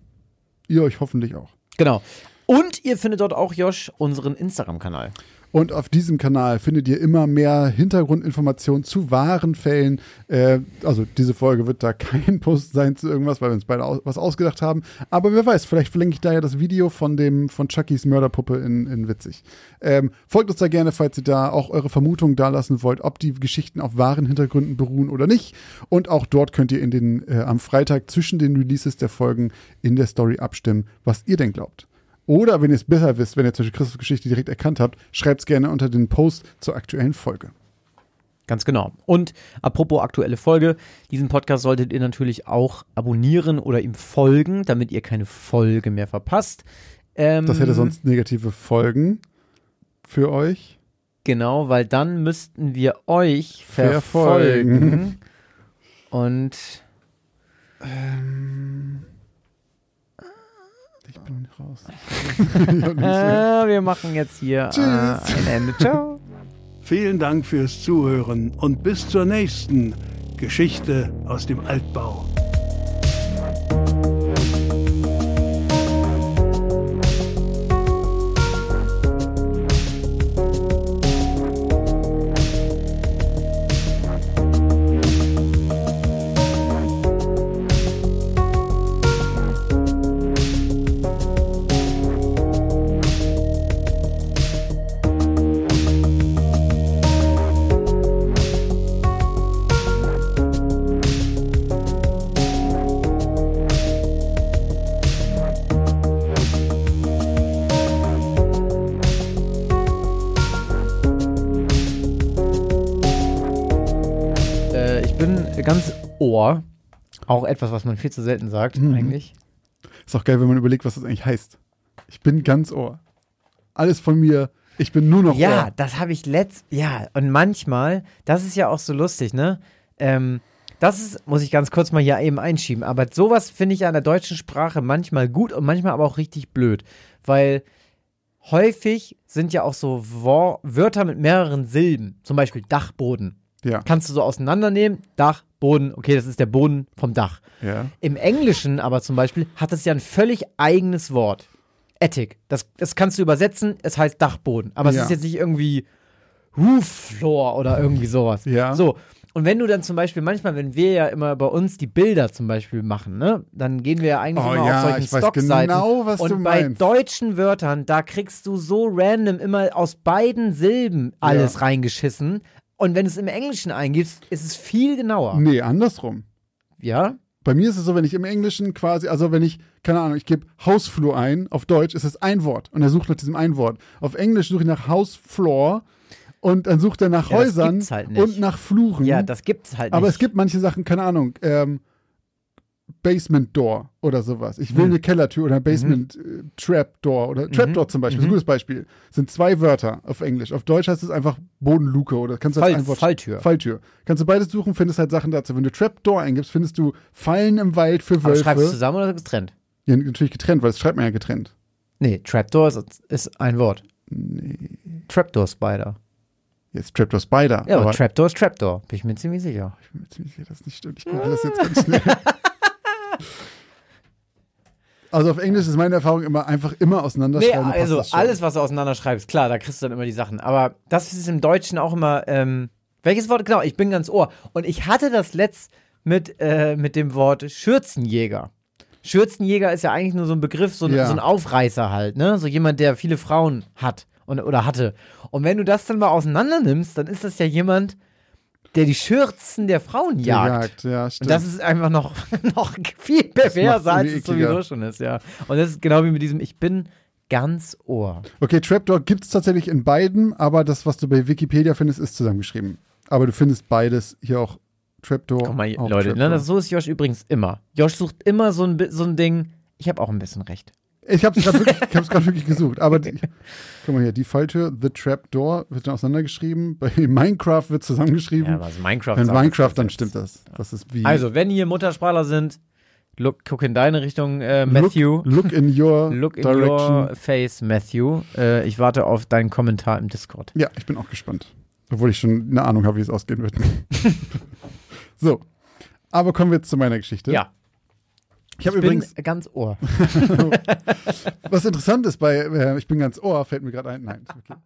Ihr euch hoffentlich auch. Genau. Und ihr findet dort auch, Josh, unseren Instagram-Kanal. Und auf diesem Kanal findet ihr immer mehr Hintergrundinformationen zu wahren Fällen. Äh, also diese Folge wird da kein (laughs) Post sein zu irgendwas, weil wir uns beide aus was ausgedacht haben. Aber wer weiß, vielleicht verlinke ich da ja das Video von dem von Chuckys Mörderpuppe in, in Witzig. Ähm, folgt uns da gerne, falls ihr da auch eure Vermutungen da lassen wollt, ob die Geschichten auf wahren Hintergründen beruhen oder nicht. Und auch dort könnt ihr in den, äh, am Freitag zwischen den Releases der Folgen in der Story abstimmen, was ihr denn glaubt. Oder wenn ihr es besser wisst, wenn ihr zum Beispiel Christus Geschichte direkt erkannt habt, schreibt es gerne unter den Post zur aktuellen Folge. Ganz genau. Und apropos aktuelle Folge, diesen Podcast solltet ihr natürlich auch abonnieren oder ihm folgen, damit ihr keine Folge mehr verpasst. Ähm, das hätte sonst negative Folgen für euch. Genau, weil dann müssten wir euch verfolgen. verfolgen. Und ähm, ich bin raus. (laughs) äh, wir machen jetzt hier äh, ein Ende. Ciao. Vielen Dank fürs Zuhören und bis zur nächsten Geschichte aus dem Altbau. Auch etwas, was man viel zu selten sagt, mhm. eigentlich. Ist auch geil, wenn man überlegt, was das eigentlich heißt. Ich bin ganz Ohr. Alles von mir, ich bin nur noch ja, Ohr. Ja, das habe ich letzt. Ja, und manchmal, das ist ja auch so lustig, ne? Ähm, das ist, muss ich ganz kurz mal hier eben einschieben, aber sowas finde ich an der deutschen Sprache manchmal gut und manchmal aber auch richtig blöd, weil häufig sind ja auch so Wörter mit mehreren Silben, zum Beispiel Dachboden. Ja. Kannst du so auseinandernehmen, Dach, Boden, okay, das ist der Boden vom Dach. Ja. Im Englischen aber zum Beispiel hat es ja ein völlig eigenes Wort. Attic. Das, das kannst du übersetzen, es heißt Dachboden. Aber es ja. ist jetzt nicht irgendwie Roof Floor oder irgendwie sowas. Ja. So. Und wenn du dann zum Beispiel, manchmal, wenn wir ja immer bei uns die Bilder zum Beispiel machen, ne, dann gehen wir ja eigentlich oh, immer ja, auf solchen Stockseiten. Genau, was und du bei meinst. deutschen Wörtern, da kriegst du so random immer aus beiden Silben alles ja. reingeschissen. Und wenn du es im Englischen eingibst, ist es viel genauer. Nee, andersrum. Ja? Bei mir ist es so, wenn ich im Englischen quasi, also wenn ich, keine Ahnung, ich gebe Hausflur ein, auf Deutsch ist es ein Wort und er sucht nach diesem ein Wort. Auf Englisch suche ich nach Hausfloor und dann sucht er nach ja, Häusern halt und nach Fluren. Ja, das gibt's halt nicht. Aber es gibt manche Sachen, keine Ahnung, ähm, Basement Door oder sowas. Ich will hm. eine Kellertür oder Basement mhm. Äh, Trap Door oder Trap Door mhm. zum Beispiel. Mhm. Das ist ein mhm. gutes Beispiel. Das sind zwei Wörter auf Englisch. Auf Deutsch heißt es einfach Bodenluke oder kannst du Fall, ein Wort Falltür. Falltür. Kannst du beides suchen, findest halt Sachen dazu. Wenn du Trap Door eingibst, findest du Fallen im Wald für Wölfe. Aber schreibst du zusammen oder getrennt? Ja, natürlich getrennt, weil das schreibt man ja getrennt. Nee, Trapdoor ist, ist ein Wort. Nee. Trapdoor Spider. Jetzt Trapdoor Spider. Ja, aber, aber Trapdoor ist Trapdoor. Bin ich mir ziemlich sicher. Ich bin mir ziemlich sicher, dass das nicht stimmt. Ich gucke das jetzt ganz schnell. (laughs) Also auf Englisch ist meine Erfahrung immer einfach immer auseinanderschreiben. Nee, also alles, was du auseinanderschreibst, klar, da kriegst du dann immer die Sachen. Aber das ist im Deutschen auch immer, ähm, welches Wort? Genau, ich bin ganz ohr. Und ich hatte das letzt mit, äh, mit dem Wort Schürzenjäger. Schürzenjäger ist ja eigentlich nur so ein Begriff, so, ja. so ein Aufreißer halt, ne? So jemand, der viele Frauen hat und, oder hatte. Und wenn du das dann mal auseinander nimmst, dann ist das ja jemand, der die Schürzen der Frauen jagt. jagt ja. Und das ist einfach noch, (laughs) noch viel perverser, als es sowieso schon ist, ja. Und das ist genau wie mit diesem Ich bin ganz Ohr. Okay, Trapdoor gibt es tatsächlich in beiden, aber das, was du bei Wikipedia findest, ist zusammengeschrieben. Aber du findest beides hier auch Trapdoor. Guck mal, Leute, Ne, das, so ist Josh übrigens immer. Josh sucht immer so ein, so ein Ding. Ich habe auch ein bisschen recht. Ich habe es gerade wirklich, (laughs) wirklich, gesucht. Aber die, guck mal hier, die falsche The Trapdoor wird dann auseinandergeschrieben. Bei Minecraft wird zusammengeschrieben. Ja, also Minecraft. Wenn Minecraft, dann stimmt das. das ist wie also, wenn ihr Muttersprachler sind, look, guck in deine Richtung, äh, Matthew. Look, look, in your (laughs) Look in direction. your face, Matthew. Äh, ich warte auf deinen Kommentar im Discord. Ja, ich bin auch gespannt. Obwohl ich schon eine Ahnung habe, wie es ausgehen wird. (laughs) so. Aber kommen wir jetzt zu meiner Geschichte. Ja. Ich, habe übrigens ganz Ohr. (laughs) Was interessant ist bei äh, Ich bin ganz Ohr, fällt mir gerade ein. Nein. Okay.